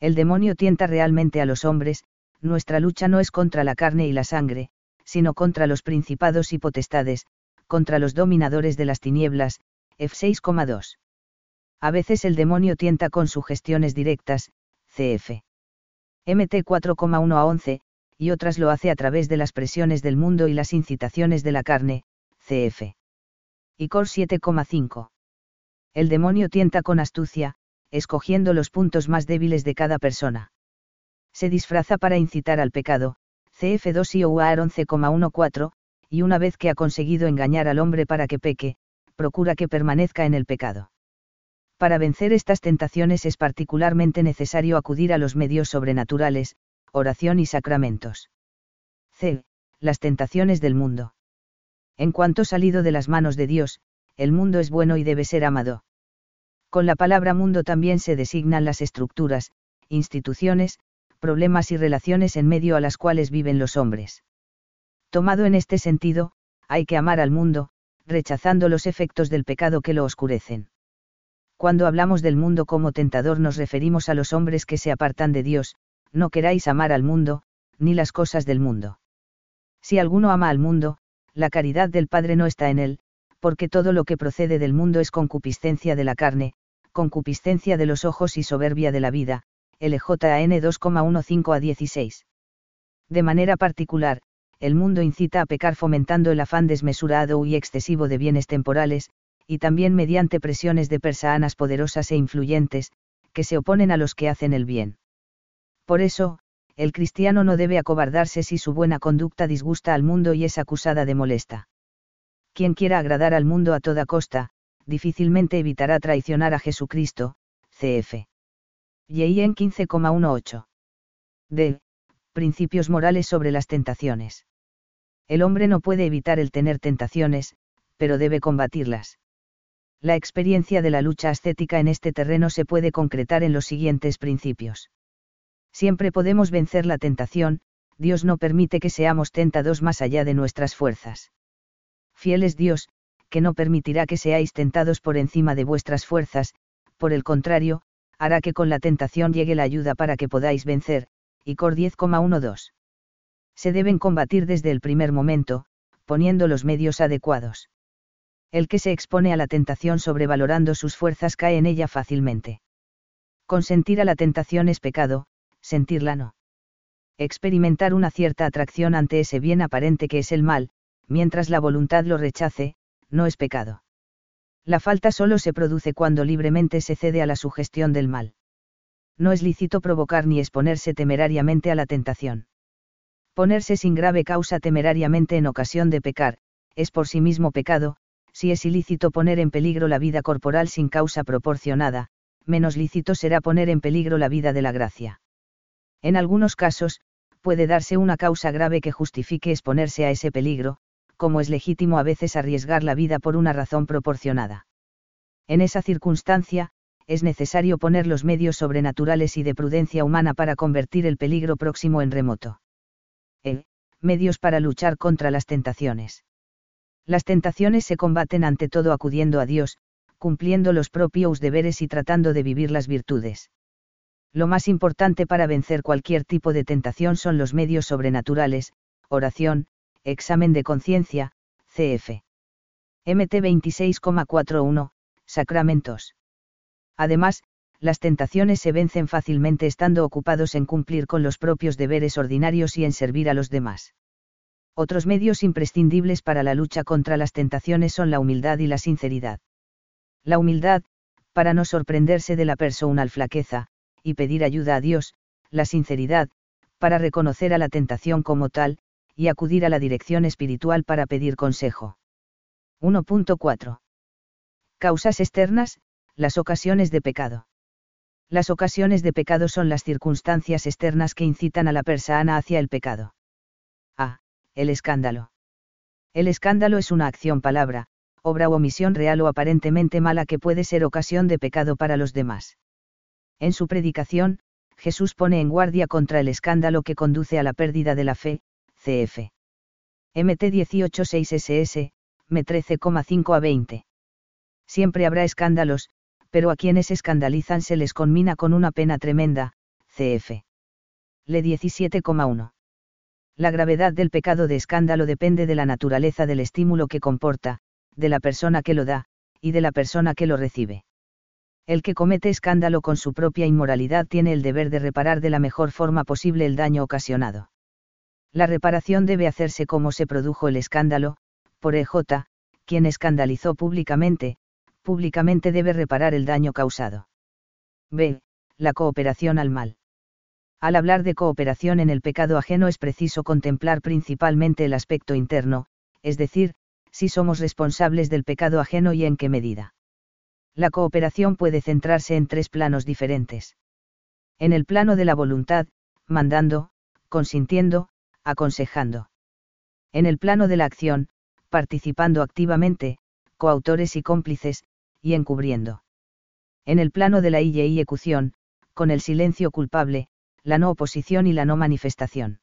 El demonio tienta realmente a los hombres, nuestra lucha no es contra la carne y la sangre, sino contra los principados y potestades, contra los dominadores de las tinieblas, F6,2. A veces el demonio tienta con sugestiones directas, CF. MT 4,1 a 11, y otras lo hace a través de las presiones del mundo y las incitaciones de la carne, CF. Y Cor 7,5. El demonio tienta con astucia, escogiendo los puntos más débiles de cada persona. Se disfraza para incitar al pecado, CF2 y OUAR 11,14, y una vez que ha conseguido engañar al hombre para que peque, procura que permanezca en el pecado. Para vencer estas tentaciones es particularmente necesario acudir a los medios sobrenaturales, oración y sacramentos. C. Las tentaciones del mundo. En cuanto salido de las manos de Dios, el mundo es bueno y debe ser amado. Con la palabra mundo también se designan las estructuras, instituciones, problemas y relaciones en medio a las cuales viven los hombres. Tomado en este sentido, hay que amar al mundo, rechazando los efectos del pecado que lo oscurecen. Cuando hablamos del mundo como tentador nos referimos a los hombres que se apartan de Dios, no queráis amar al mundo, ni las cosas del mundo. Si alguno ama al mundo, la caridad del Padre no está en él, porque todo lo que procede del mundo es concupiscencia de la carne, concupiscencia de los ojos y soberbia de la vida, LJN 2,15 a 16. De manera particular, el mundo incita a pecar fomentando el afán desmesurado y excesivo de bienes temporales, y también mediante presiones de persanas poderosas e influyentes, que se oponen a los que hacen el bien. Por eso, el cristiano no debe acobardarse si su buena conducta disgusta al mundo y es acusada de molesta. Quien quiera agradar al mundo a toda costa, difícilmente evitará traicionar a Jesucristo, cf. En 15,18. D. Principios morales sobre las tentaciones. El hombre no puede evitar el tener tentaciones, pero debe combatirlas. La experiencia de la lucha ascética en este terreno se puede concretar en los siguientes principios. Siempre podemos vencer la tentación, Dios no permite que seamos tentados más allá de nuestras fuerzas. Fiel es Dios, que no permitirá que seáis tentados por encima de vuestras fuerzas, por el contrario, hará que con la tentación llegue la ayuda para que podáis vencer, y Cor 10,12. Se deben combatir desde el primer momento, poniendo los medios adecuados. El que se expone a la tentación sobrevalorando sus fuerzas cae en ella fácilmente. Consentir a la tentación es pecado, sentirla no. Experimentar una cierta atracción ante ese bien aparente que es el mal, mientras la voluntad lo rechace, no es pecado. La falta solo se produce cuando libremente se cede a la sugestión del mal. No es lícito provocar ni exponerse temerariamente a la tentación. Ponerse sin grave causa temerariamente en ocasión de pecar, es por sí mismo pecado, si es ilícito poner en peligro la vida corporal sin causa proporcionada, menos lícito será poner en peligro la vida de la gracia. En algunos casos, puede darse una causa grave que justifique exponerse a ese peligro, como es legítimo a veces arriesgar la vida por una razón proporcionada. En esa circunstancia, es necesario poner los medios sobrenaturales y de prudencia humana para convertir el peligro próximo en remoto. E. Medios para luchar contra las tentaciones. Las tentaciones se combaten ante todo acudiendo a Dios, cumpliendo los propios deberes y tratando de vivir las virtudes. Lo más importante para vencer cualquier tipo de tentación son los medios sobrenaturales, oración, examen de conciencia, CF. MT 26,41, sacramentos. Además, las tentaciones se vencen fácilmente estando ocupados en cumplir con los propios deberes ordinarios y en servir a los demás. Otros medios imprescindibles para la lucha contra las tentaciones son la humildad y la sinceridad. La humildad, para no sorprenderse de la personal flaqueza, y pedir ayuda a Dios, la sinceridad, para reconocer a la tentación como tal, y acudir a la dirección espiritual para pedir consejo. 1.4. Causas externas, las ocasiones de pecado. Las ocasiones de pecado son las circunstancias externas que incitan a la persona hacia el pecado. A. El escándalo. El escándalo es una acción palabra, obra o omisión real o aparentemente mala que puede ser ocasión de pecado para los demás. En su predicación, Jesús pone en guardia contra el escándalo que conduce a la pérdida de la fe, cf. MT 186 SS, M 13,5 a 20. Siempre habrá escándalos, pero a quienes escandalizan se les conmina con una pena tremenda, cf. Le 17,1. La gravedad del pecado de escándalo depende de la naturaleza del estímulo que comporta, de la persona que lo da, y de la persona que lo recibe. El que comete escándalo con su propia inmoralidad tiene el deber de reparar de la mejor forma posible el daño ocasionado. La reparación debe hacerse como se produjo el escándalo, por EJ, quien escandalizó públicamente, públicamente debe reparar el daño causado. B. La cooperación al mal. Al hablar de cooperación en el pecado ajeno es preciso contemplar principalmente el aspecto interno, es decir, si somos responsables del pecado ajeno y en qué medida. La cooperación puede centrarse en tres planos diferentes. En el plano de la voluntad, mandando, consintiendo, aconsejando. En el plano de la acción, participando activamente, coautores y cómplices, y encubriendo. En el plano de la y ejecución, con el silencio culpable, la no oposición y la no manifestación.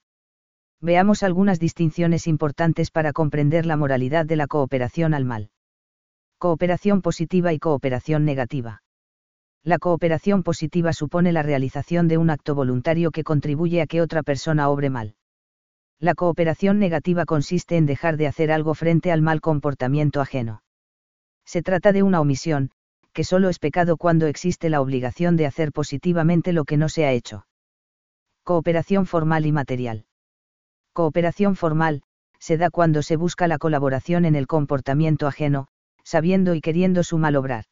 Veamos algunas distinciones importantes para comprender la moralidad de la cooperación al mal. Cooperación positiva y cooperación negativa. La cooperación positiva supone la realización de un acto voluntario que contribuye a que otra persona obre mal. La cooperación negativa consiste en dejar de hacer algo frente al mal comportamiento ajeno. Se trata de una omisión, que solo es pecado cuando existe la obligación de hacer positivamente lo que no se ha hecho. Cooperación formal y material. Cooperación formal, se da cuando se busca la colaboración en el comportamiento ajeno, sabiendo y queriendo su mal obrar.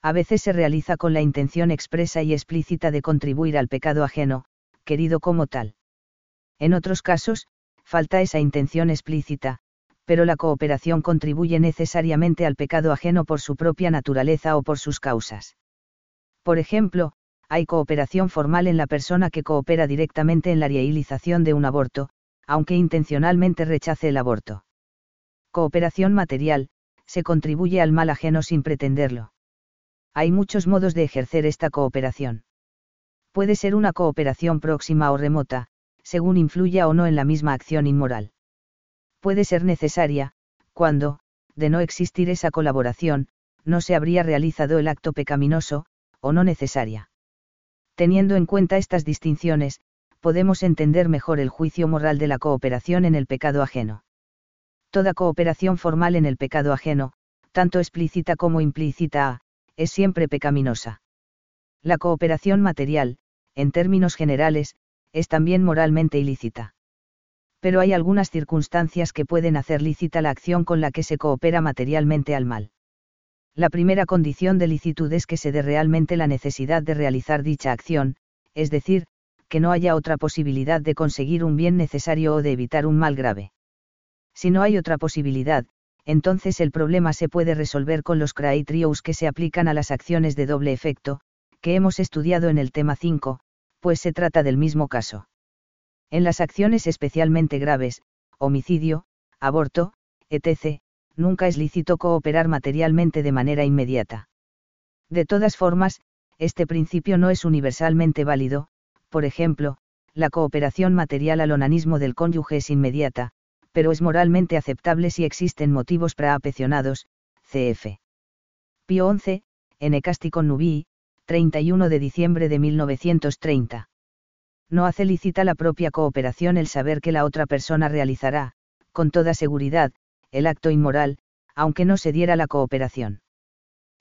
A veces se realiza con la intención expresa y explícita de contribuir al pecado ajeno, querido como tal. En otros casos, falta esa intención explícita, pero la cooperación contribuye necesariamente al pecado ajeno por su propia naturaleza o por sus causas. Por ejemplo, hay cooperación formal en la persona que coopera directamente en la realización de un aborto, aunque intencionalmente rechace el aborto. Cooperación material, se contribuye al mal ajeno sin pretenderlo. Hay muchos modos de ejercer esta cooperación. Puede ser una cooperación próxima o remota, según influya o no en la misma acción inmoral puede ser necesaria, cuando, de no existir esa colaboración, no se habría realizado el acto pecaminoso, o no necesaria. Teniendo en cuenta estas distinciones, podemos entender mejor el juicio moral de la cooperación en el pecado ajeno. Toda cooperación formal en el pecado ajeno, tanto explícita como implícita, es siempre pecaminosa. La cooperación material, en términos generales, es también moralmente ilícita pero hay algunas circunstancias que pueden hacer lícita la acción con la que se coopera materialmente al mal. La primera condición de licitud es que se dé realmente la necesidad de realizar dicha acción, es decir, que no haya otra posibilidad de conseguir un bien necesario o de evitar un mal grave. Si no hay otra posibilidad, entonces el problema se puede resolver con los criterios que se aplican a las acciones de doble efecto, que hemos estudiado en el tema 5, pues se trata del mismo caso. En las acciones especialmente graves, homicidio, aborto, etc., nunca es lícito cooperar materialmente de manera inmediata. De todas formas, este principio no es universalmente válido, por ejemplo, la cooperación material al onanismo del cónyuge es inmediata, pero es moralmente aceptable si existen motivos preapecionados, cf. Pío 11, en Ecasticon Nubii, 31 de diciembre de 1930. No hace lícita la propia cooperación el saber que la otra persona realizará, con toda seguridad, el acto inmoral, aunque no se diera la cooperación.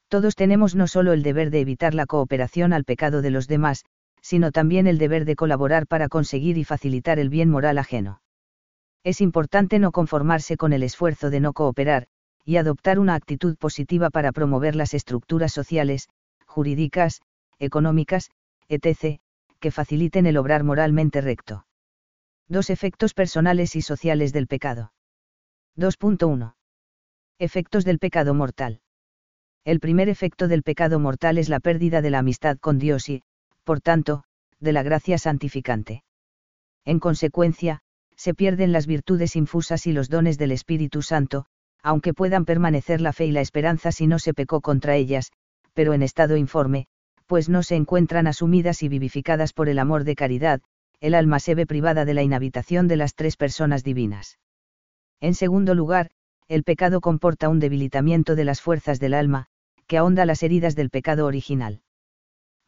Todos tenemos no solo el deber de evitar la cooperación al pecado de los demás, sino también el deber de colaborar para conseguir y facilitar el bien moral ajeno. Es importante no conformarse con el esfuerzo de no cooperar, y adoptar una actitud positiva para promover las estructuras sociales, jurídicas, económicas, etc., que faciliten el obrar moralmente recto. Dos efectos personales y sociales del pecado. 2.1. Efectos del pecado mortal. El primer efecto del pecado mortal es la pérdida de la amistad con Dios y, por tanto, de la gracia santificante. En consecuencia, se pierden las virtudes infusas y los dones del Espíritu Santo, aunque puedan permanecer la fe y la esperanza si no se pecó contra ellas, pero en estado informe, pues no se encuentran asumidas y vivificadas por el amor de caridad, el alma se ve privada de la inhabitación de las tres personas divinas. En segundo lugar, el pecado comporta un debilitamiento de las fuerzas del alma, que ahonda las heridas del pecado original.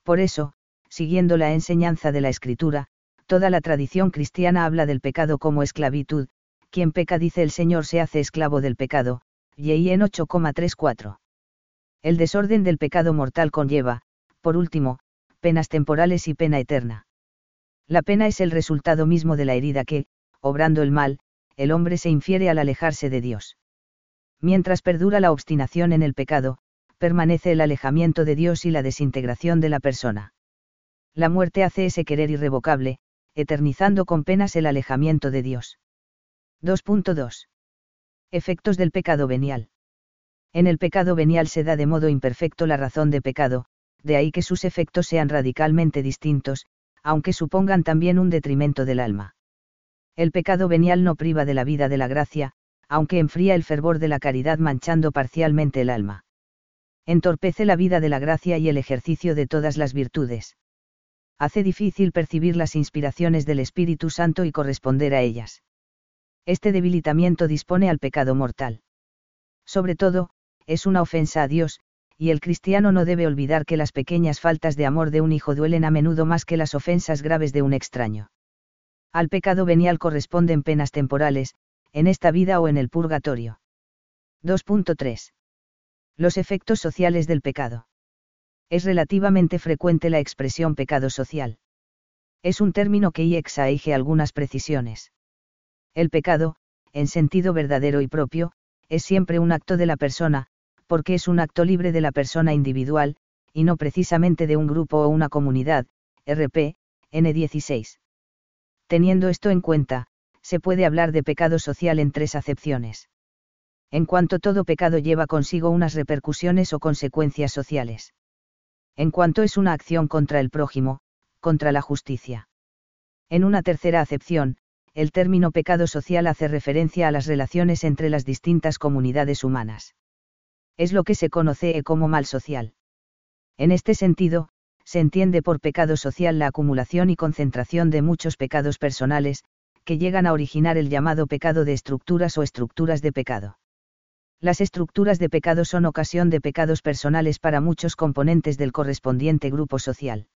Por eso, siguiendo la enseñanza de la Escritura, toda la tradición cristiana habla del pecado como esclavitud, quien peca dice el Señor se hace esclavo del pecado, y en 8,34. El desorden del pecado mortal conlleva, por último, penas temporales y pena eterna. La pena es el resultado mismo de la herida que, obrando el mal, el hombre se infiere al alejarse de Dios. Mientras perdura la obstinación en el pecado, permanece el alejamiento de Dios y la desintegración de la persona. La muerte hace ese querer irrevocable, eternizando con penas el alejamiento de Dios. 2.2. Efectos del pecado venial. En el pecado venial se da de modo imperfecto la razón de pecado, de ahí que sus efectos sean radicalmente distintos, aunque supongan también un detrimento del alma. El pecado venial no priva de la vida de la gracia, aunque enfría el fervor de la caridad manchando parcialmente el alma entorpece la vida de la gracia y el ejercicio de todas las virtudes. Hace difícil percibir las inspiraciones del Espíritu Santo y corresponder a ellas. Este debilitamiento dispone al pecado mortal. Sobre todo, es una ofensa a Dios, y el cristiano no debe olvidar que las pequeñas faltas de amor de un hijo duelen a menudo más que las ofensas graves de un extraño. Al pecado venial corresponden penas temporales, en esta vida o en el purgatorio. 2.3 los efectos sociales del pecado. Es relativamente frecuente la expresión pecado social. Es un término que exige algunas precisiones. El pecado, en sentido verdadero y propio, es siempre un acto de la persona, porque es un acto libre de la persona individual, y no precisamente de un grupo o una comunidad, RP, N16. Teniendo esto en cuenta, se puede hablar de pecado social en tres acepciones en cuanto todo pecado lleva consigo unas repercusiones o consecuencias sociales. En cuanto es una acción contra el prójimo, contra la justicia. En una tercera acepción, el término pecado social hace referencia a las relaciones entre las distintas comunidades humanas. Es lo que se conoce como mal social. En este sentido, se entiende por pecado social la acumulación y concentración de muchos pecados personales, que llegan a originar el llamado pecado de estructuras o estructuras de pecado. Las estructuras de pecado son ocasión de pecados personales para muchos componentes del correspondiente grupo social.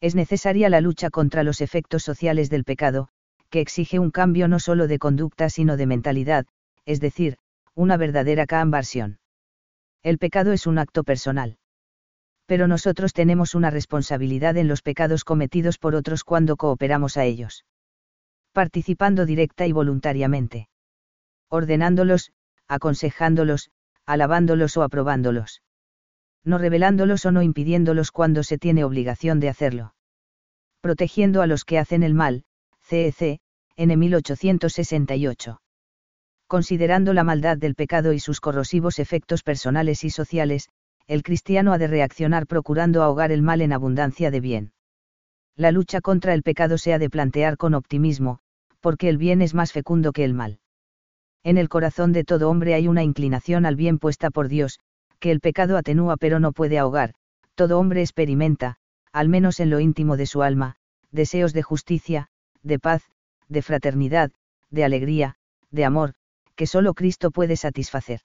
Es necesaria la lucha contra los efectos sociales del pecado, que exige un cambio no solo de conducta sino de mentalidad, es decir, una verdadera conversión. El pecado es un acto personal. Pero nosotros tenemos una responsabilidad en los pecados cometidos por otros cuando cooperamos a ellos. Participando directa y voluntariamente. Ordenándolos, aconsejándolos, alabándolos o aprobándolos. No revelándolos o no impidiéndolos cuando se tiene obligación de hacerlo. Protegiendo a los que hacen el mal, CEC, en 1868. Considerando la maldad del pecado y sus corrosivos efectos personales y sociales, el cristiano ha de reaccionar procurando ahogar el mal en abundancia de bien. La lucha contra el pecado se ha de plantear con optimismo, porque el bien es más fecundo que el mal En el corazón de todo hombre hay una inclinación al bien puesta por Dios, que el pecado atenúa pero no puede ahogar, todo hombre experimenta, al menos en lo íntimo de su alma, deseos de justicia, de paz, de fraternidad, de alegría, de amor, que solo Cristo puede satisfacer.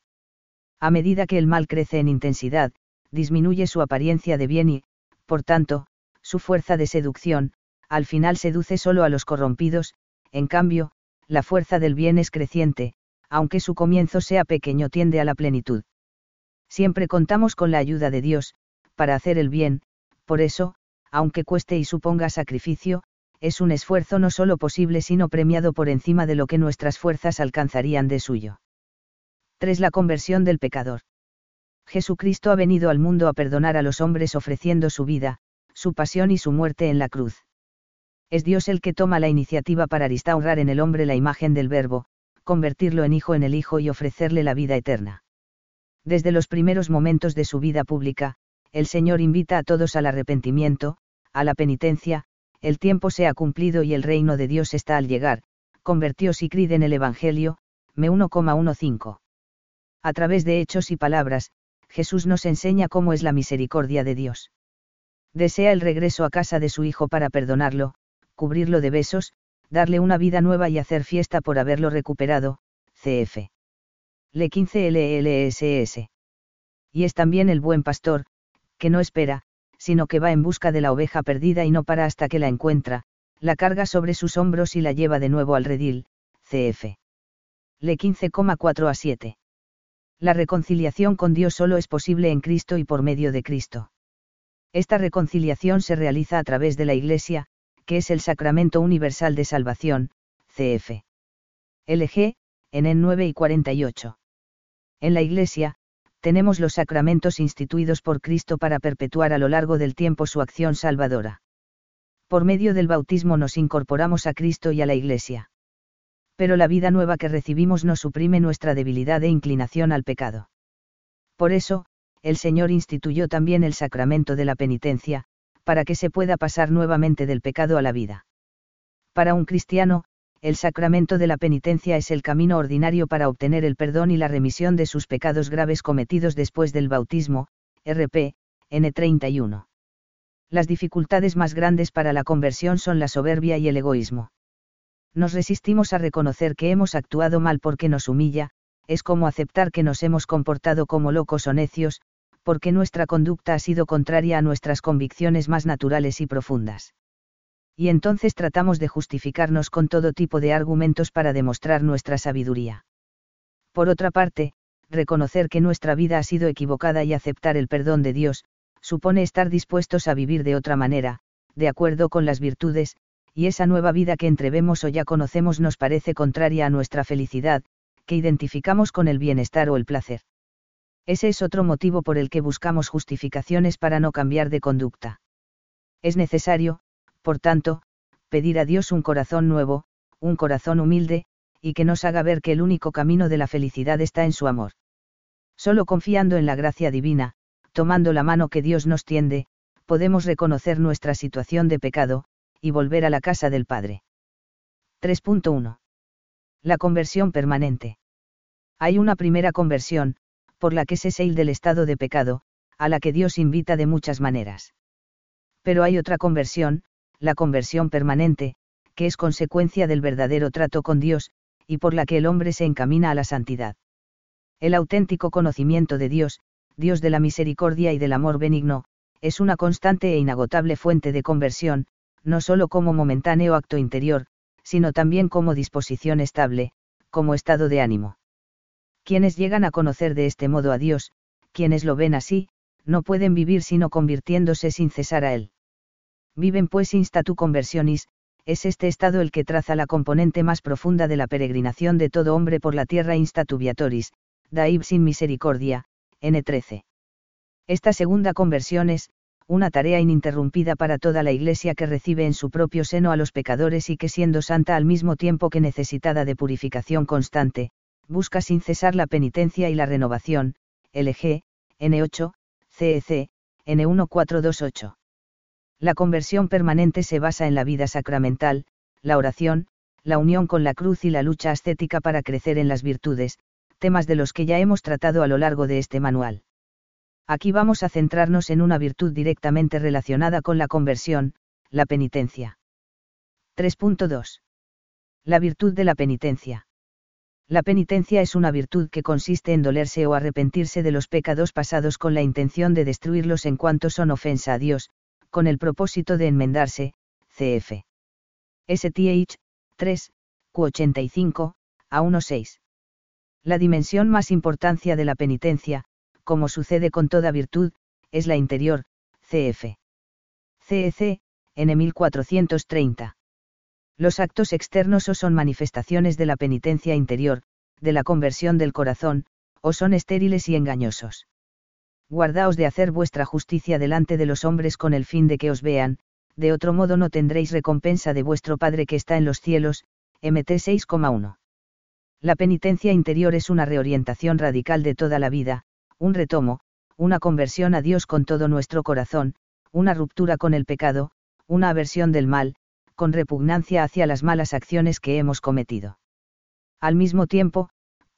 A medida que el mal crece en intensidad, disminuye su apariencia de bien y, por tanto, su fuerza de seducción, al final seduce solo a los corrompidos, en cambio, la fuerza del bien es creciente, aunque su comienzo sea pequeño tiende a la plenitud. Siempre contamos con la ayuda de Dios, para hacer el bien, por eso, aunque cueste y suponga sacrificio, es un esfuerzo no solo posible sino premiado por encima de lo que nuestras fuerzas alcanzarían de suyo. 3. La conversión del pecador. Jesucristo ha venido al mundo a perdonar a los hombres ofreciendo su vida, su pasión y su muerte en la cruz. Es Dios el que toma la iniciativa para restaurar en el hombre la imagen del Verbo, convertirlo en hijo en el Hijo y ofrecerle la vida eterna. Desde los primeros momentos de su vida pública, el Señor invita a todos al arrepentimiento, a la penitencia, el tiempo se ha cumplido y el reino de Dios está al llegar, convirtió Sicrid en el Evangelio, me 1,15. A través de hechos y palabras, Jesús nos enseña cómo es la misericordia de Dios. Desea el regreso a casa de su Hijo para perdonarlo, cubrirlo de besos, darle una vida nueva y hacer fiesta por haberlo recuperado, cf. Le 15 LLSS. Y es también el buen pastor, que no espera, sino que va en busca de la oveja perdida y no para hasta que la encuentra, la carga sobre sus hombros y la lleva de nuevo al redil, cf. Le 15,4 a 7. La reconciliación con Dios solo es posible en Cristo y por medio de Cristo. Esta reconciliación se realiza a través de la Iglesia, que es el sacramento universal de salvación, cf. LG, en el 9 y 48. En la Iglesia, tenemos los sacramentos instituidos por Cristo para perpetuar a lo largo del tiempo su acción salvadora. Por medio del bautismo nos incorporamos a Cristo y a la Iglesia. Pero la vida nueva que recibimos no suprime nuestra debilidad e inclinación al pecado. Por eso, el Señor instituyó también el sacramento de la penitencia, para que se pueda pasar nuevamente del pecado a la vida. Para un cristiano, el sacramento de la penitencia es el camino ordinario para obtener el perdón y la remisión de sus pecados graves cometidos después del bautismo, RP, N31. Las dificultades más grandes para la conversión son la soberbia y el egoísmo. Nos resistimos a reconocer que hemos actuado mal porque nos humilla, es como aceptar que nos hemos comportado como locos o necios, porque nuestra conducta ha sido contraria a nuestras convicciones más naturales y profundas y entonces tratamos de justificarnos con todo tipo de argumentos para demostrar nuestra sabiduría. Por otra parte, reconocer que nuestra vida ha sido equivocada y aceptar el perdón de Dios, supone estar dispuestos a vivir de otra manera, de acuerdo con las virtudes, y esa nueva vida que entrevemos o ya conocemos nos parece contraria a nuestra felicidad, que identificamos con el bienestar o el placer. Ese es otro motivo por el que buscamos justificaciones para no cambiar de conducta. Es necesario, por tanto, pedir a Dios un corazón nuevo, un corazón humilde, y que nos haga ver que el único camino de la felicidad está en su amor. Solo confiando en la gracia divina, tomando la mano que Dios nos tiende, podemos reconocer nuestra situación de pecado, y volver a la casa del Padre. 3.1. La conversión permanente. Hay una primera conversión, por la que se seil del estado de pecado, a la que Dios invita de muchas maneras. Pero hay otra conversión, la conversión permanente, que es consecuencia del verdadero trato con Dios, y por la que el hombre se encamina a la santidad. El auténtico conocimiento de Dios, Dios de la misericordia y del amor benigno, es una constante e inagotable fuente de conversión, no sólo como momentáneo acto interior, sino también como disposición estable, como estado de ánimo. Quienes llegan a conocer de este modo a Dios, quienes lo ven así, no pueden vivir sino convirtiéndose sin cesar a Él. Viven pues instatu conversionis, es este estado el que traza la componente más profunda de la peregrinación de todo hombre por la tierra instatu viatoris, daib sin misericordia, N13. Esta segunda conversión es, una tarea ininterrumpida para toda la Iglesia que recibe en su propio seno a los pecadores y que siendo santa al mismo tiempo que necesitada de purificación constante, busca sin cesar la penitencia y la renovación, LG, N8, CEC, N1428. La conversión permanente se basa en la vida sacramental, la oración, la unión con la cruz y la lucha ascética para crecer en las virtudes, temas de los que ya hemos tratado a lo largo de este manual. Aquí vamos a centrarnos en una virtud directamente relacionada con la conversión, la penitencia. 3.2. La virtud de la penitencia. La penitencia es una virtud que consiste en dolerse o arrepentirse de los pecados pasados con la intención de destruirlos en cuanto son ofensa a Dios, con el propósito de enmendarse, cf. STH, 3, Q85, a 1.6. La dimensión más importancia de la penitencia, como sucede con toda virtud, es la interior, cf. CEC, N 1430. Los actos externos o son manifestaciones de la penitencia interior, de la conversión del corazón, o son estériles y engañosos. Guardaos de hacer vuestra justicia delante de los hombres con el fin de que os vean, de otro modo no tendréis recompensa de vuestro Padre que está en los cielos, MT 6,1. La penitencia interior es una reorientación radical de toda la vida, un retomo, una conversión a Dios con todo nuestro corazón, una ruptura con el pecado, una aversión del mal, con repugnancia hacia las malas acciones que hemos cometido. Al mismo tiempo,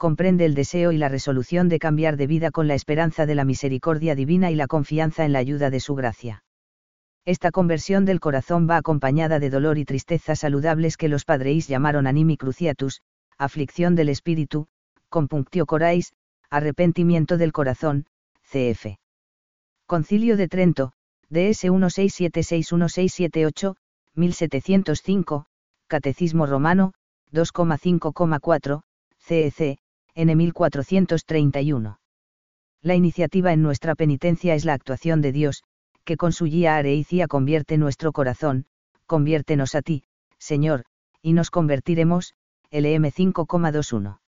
comprende el deseo y la resolución de cambiar de vida con la esperanza de la misericordia divina y la confianza en la ayuda de su gracia. Esta conversión del corazón va acompañada de dolor y tristeza saludables que los padreis llamaron animi cruciatus, aflicción del espíritu, compunctio corais, arrepentimiento del corazón, cf. Concilio de Trento, DS 16761678, 1705, Catecismo Romano, 2,5,4, CEC, N 1431. La iniciativa en nuestra penitencia es la actuación de Dios, que con su guía areicia convierte nuestro corazón, conviértenos a ti, Señor, y nos convertiremos, LM 5,21.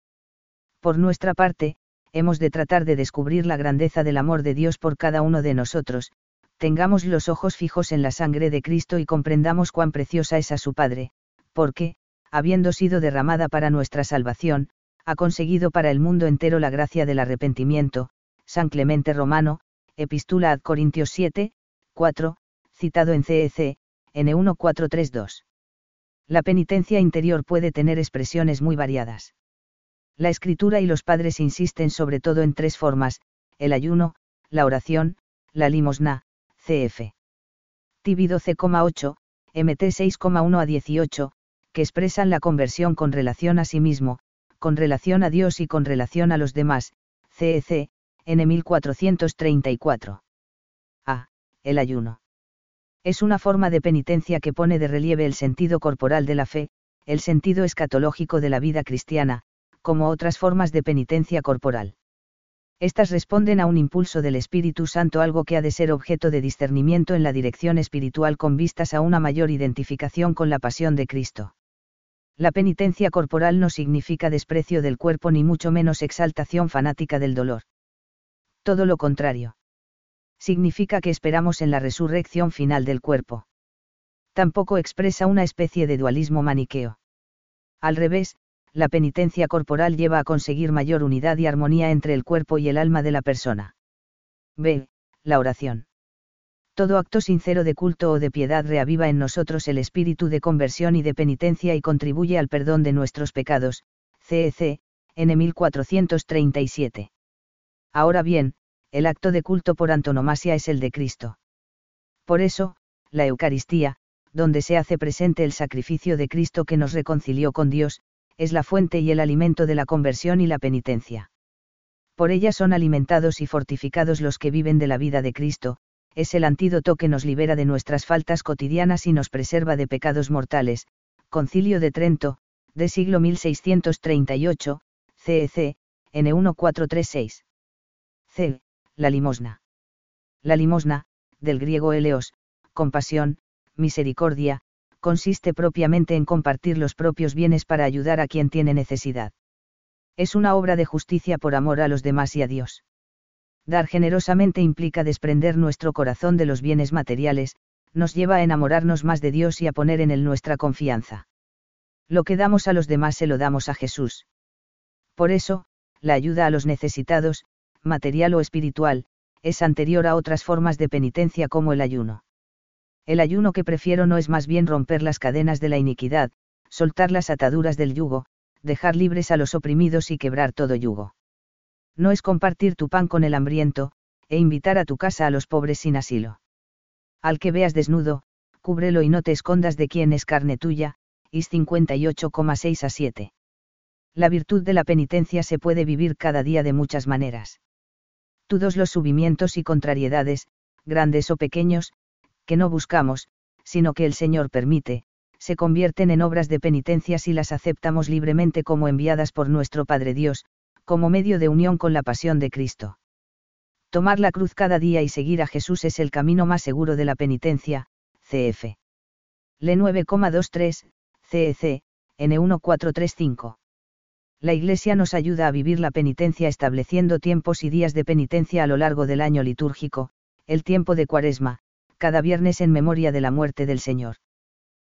Por nuestra parte, hemos de tratar de descubrir la grandeza del amor de Dios por cada uno de nosotros, tengamos los ojos fijos en la sangre de Cristo y comprendamos cuán preciosa es a su Padre, porque, habiendo sido derramada para nuestra salvación, ha conseguido para el mundo entero la gracia del arrepentimiento, San Clemente Romano, Epístola ad Corintios 7, 4, citado en CEC, N1432. La penitencia interior puede tener expresiones muy variadas. La escritura y los padres insisten sobre todo en tres formas, el ayuno, la oración, la limosna, cf. Tibi 12,8, MT 6,1 a 18, que expresan la conversión con relación a sí mismo, con relación a Dios y con relación a los demás, CEC, N 1434. A el ayuno. Es una forma de penitencia que pone de relieve el sentido corporal de la fe, el sentido escatológico de la vida cristiana, como otras formas de penitencia corporal. Estas responden a un impulso del Espíritu Santo, algo que ha de ser objeto de discernimiento en la dirección espiritual con vistas a una mayor identificación con la pasión de Cristo. La penitencia corporal no significa desprecio del cuerpo ni mucho menos exaltación fanática del dolor. Todo lo contrario significa que esperamos en la resurrección final del cuerpo. Tampoco expresa una especie de dualismo maniqueo. Al revés, la penitencia corporal lleva a conseguir mayor unidad y armonía entre el cuerpo y el alma de la persona. B. La oración. Todo acto sincero de culto o de piedad reaviva en nosotros el espíritu de conversión y de penitencia y contribuye al perdón de nuestros pecados. CEC, N 1437. Ahora bien, el acto de culto por antonomasia es el de Cristo. Por eso, la Eucaristía, donde se hace presente el sacrificio de Cristo que nos reconcilió con Dios, es la fuente y el alimento de la conversión y la penitencia. Por ella son alimentados y fortificados los que viven de la vida de Cristo, es el antídoto que nos libera de nuestras faltas cotidianas y nos preserva de pecados mortales. Concilio de Trento, de siglo 1638, CEC, N1436. C la limosna. La limosna, del griego eleos, compasión, misericordia, consiste propiamente en compartir los propios bienes para ayudar a quien tiene necesidad. Es una obra de justicia por amor a los demás y a Dios. Dar generosamente implica desprender nuestro corazón de los bienes materiales, nos lleva a enamorarnos más de Dios y a poner en Él nuestra confianza. Lo que damos a los demás se lo damos a Jesús. Por eso, la ayuda a los necesitados, material o espiritual, es anterior a otras formas de penitencia como el ayuno. El ayuno que prefiero no es más bien romper las cadenas de la iniquidad, soltar las ataduras del yugo, dejar libres a los oprimidos y quebrar todo yugo. No es compartir tu pan con el hambriento, e invitar a tu casa a los pobres sin asilo. Al que veas desnudo, cúbrelo y no te escondas de quien es carne tuya, Is 58,6 a 7. La virtud de la penitencia se puede vivir cada día de muchas maneras. Todos los subimientos y contrariedades, grandes o pequeños, que no buscamos, sino que el Señor permite, se convierten en obras de penitencia si las aceptamos libremente como enviadas por nuestro Padre Dios, como medio de unión con la pasión de Cristo. Tomar la cruz cada día y seguir a Jesús es el camino más seguro de la penitencia, cf. Le 9,23, CEC, N1435. La Iglesia nos ayuda a vivir la penitencia estableciendo tiempos y días de penitencia a lo largo del año litúrgico, el tiempo de Cuaresma, cada viernes en memoria de la muerte del Señor.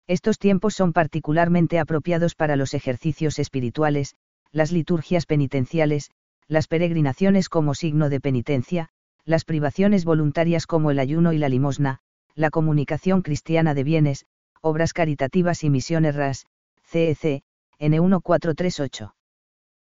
Estos tiempos son particularmente apropiados para los ejercicios espirituales, las liturgias penitenciales, las peregrinaciones como signo de penitencia, las privaciones voluntarias como el ayuno y la limosna, la comunicación cristiana de bienes, obras caritativas y misiones RAS, CEC, N1438.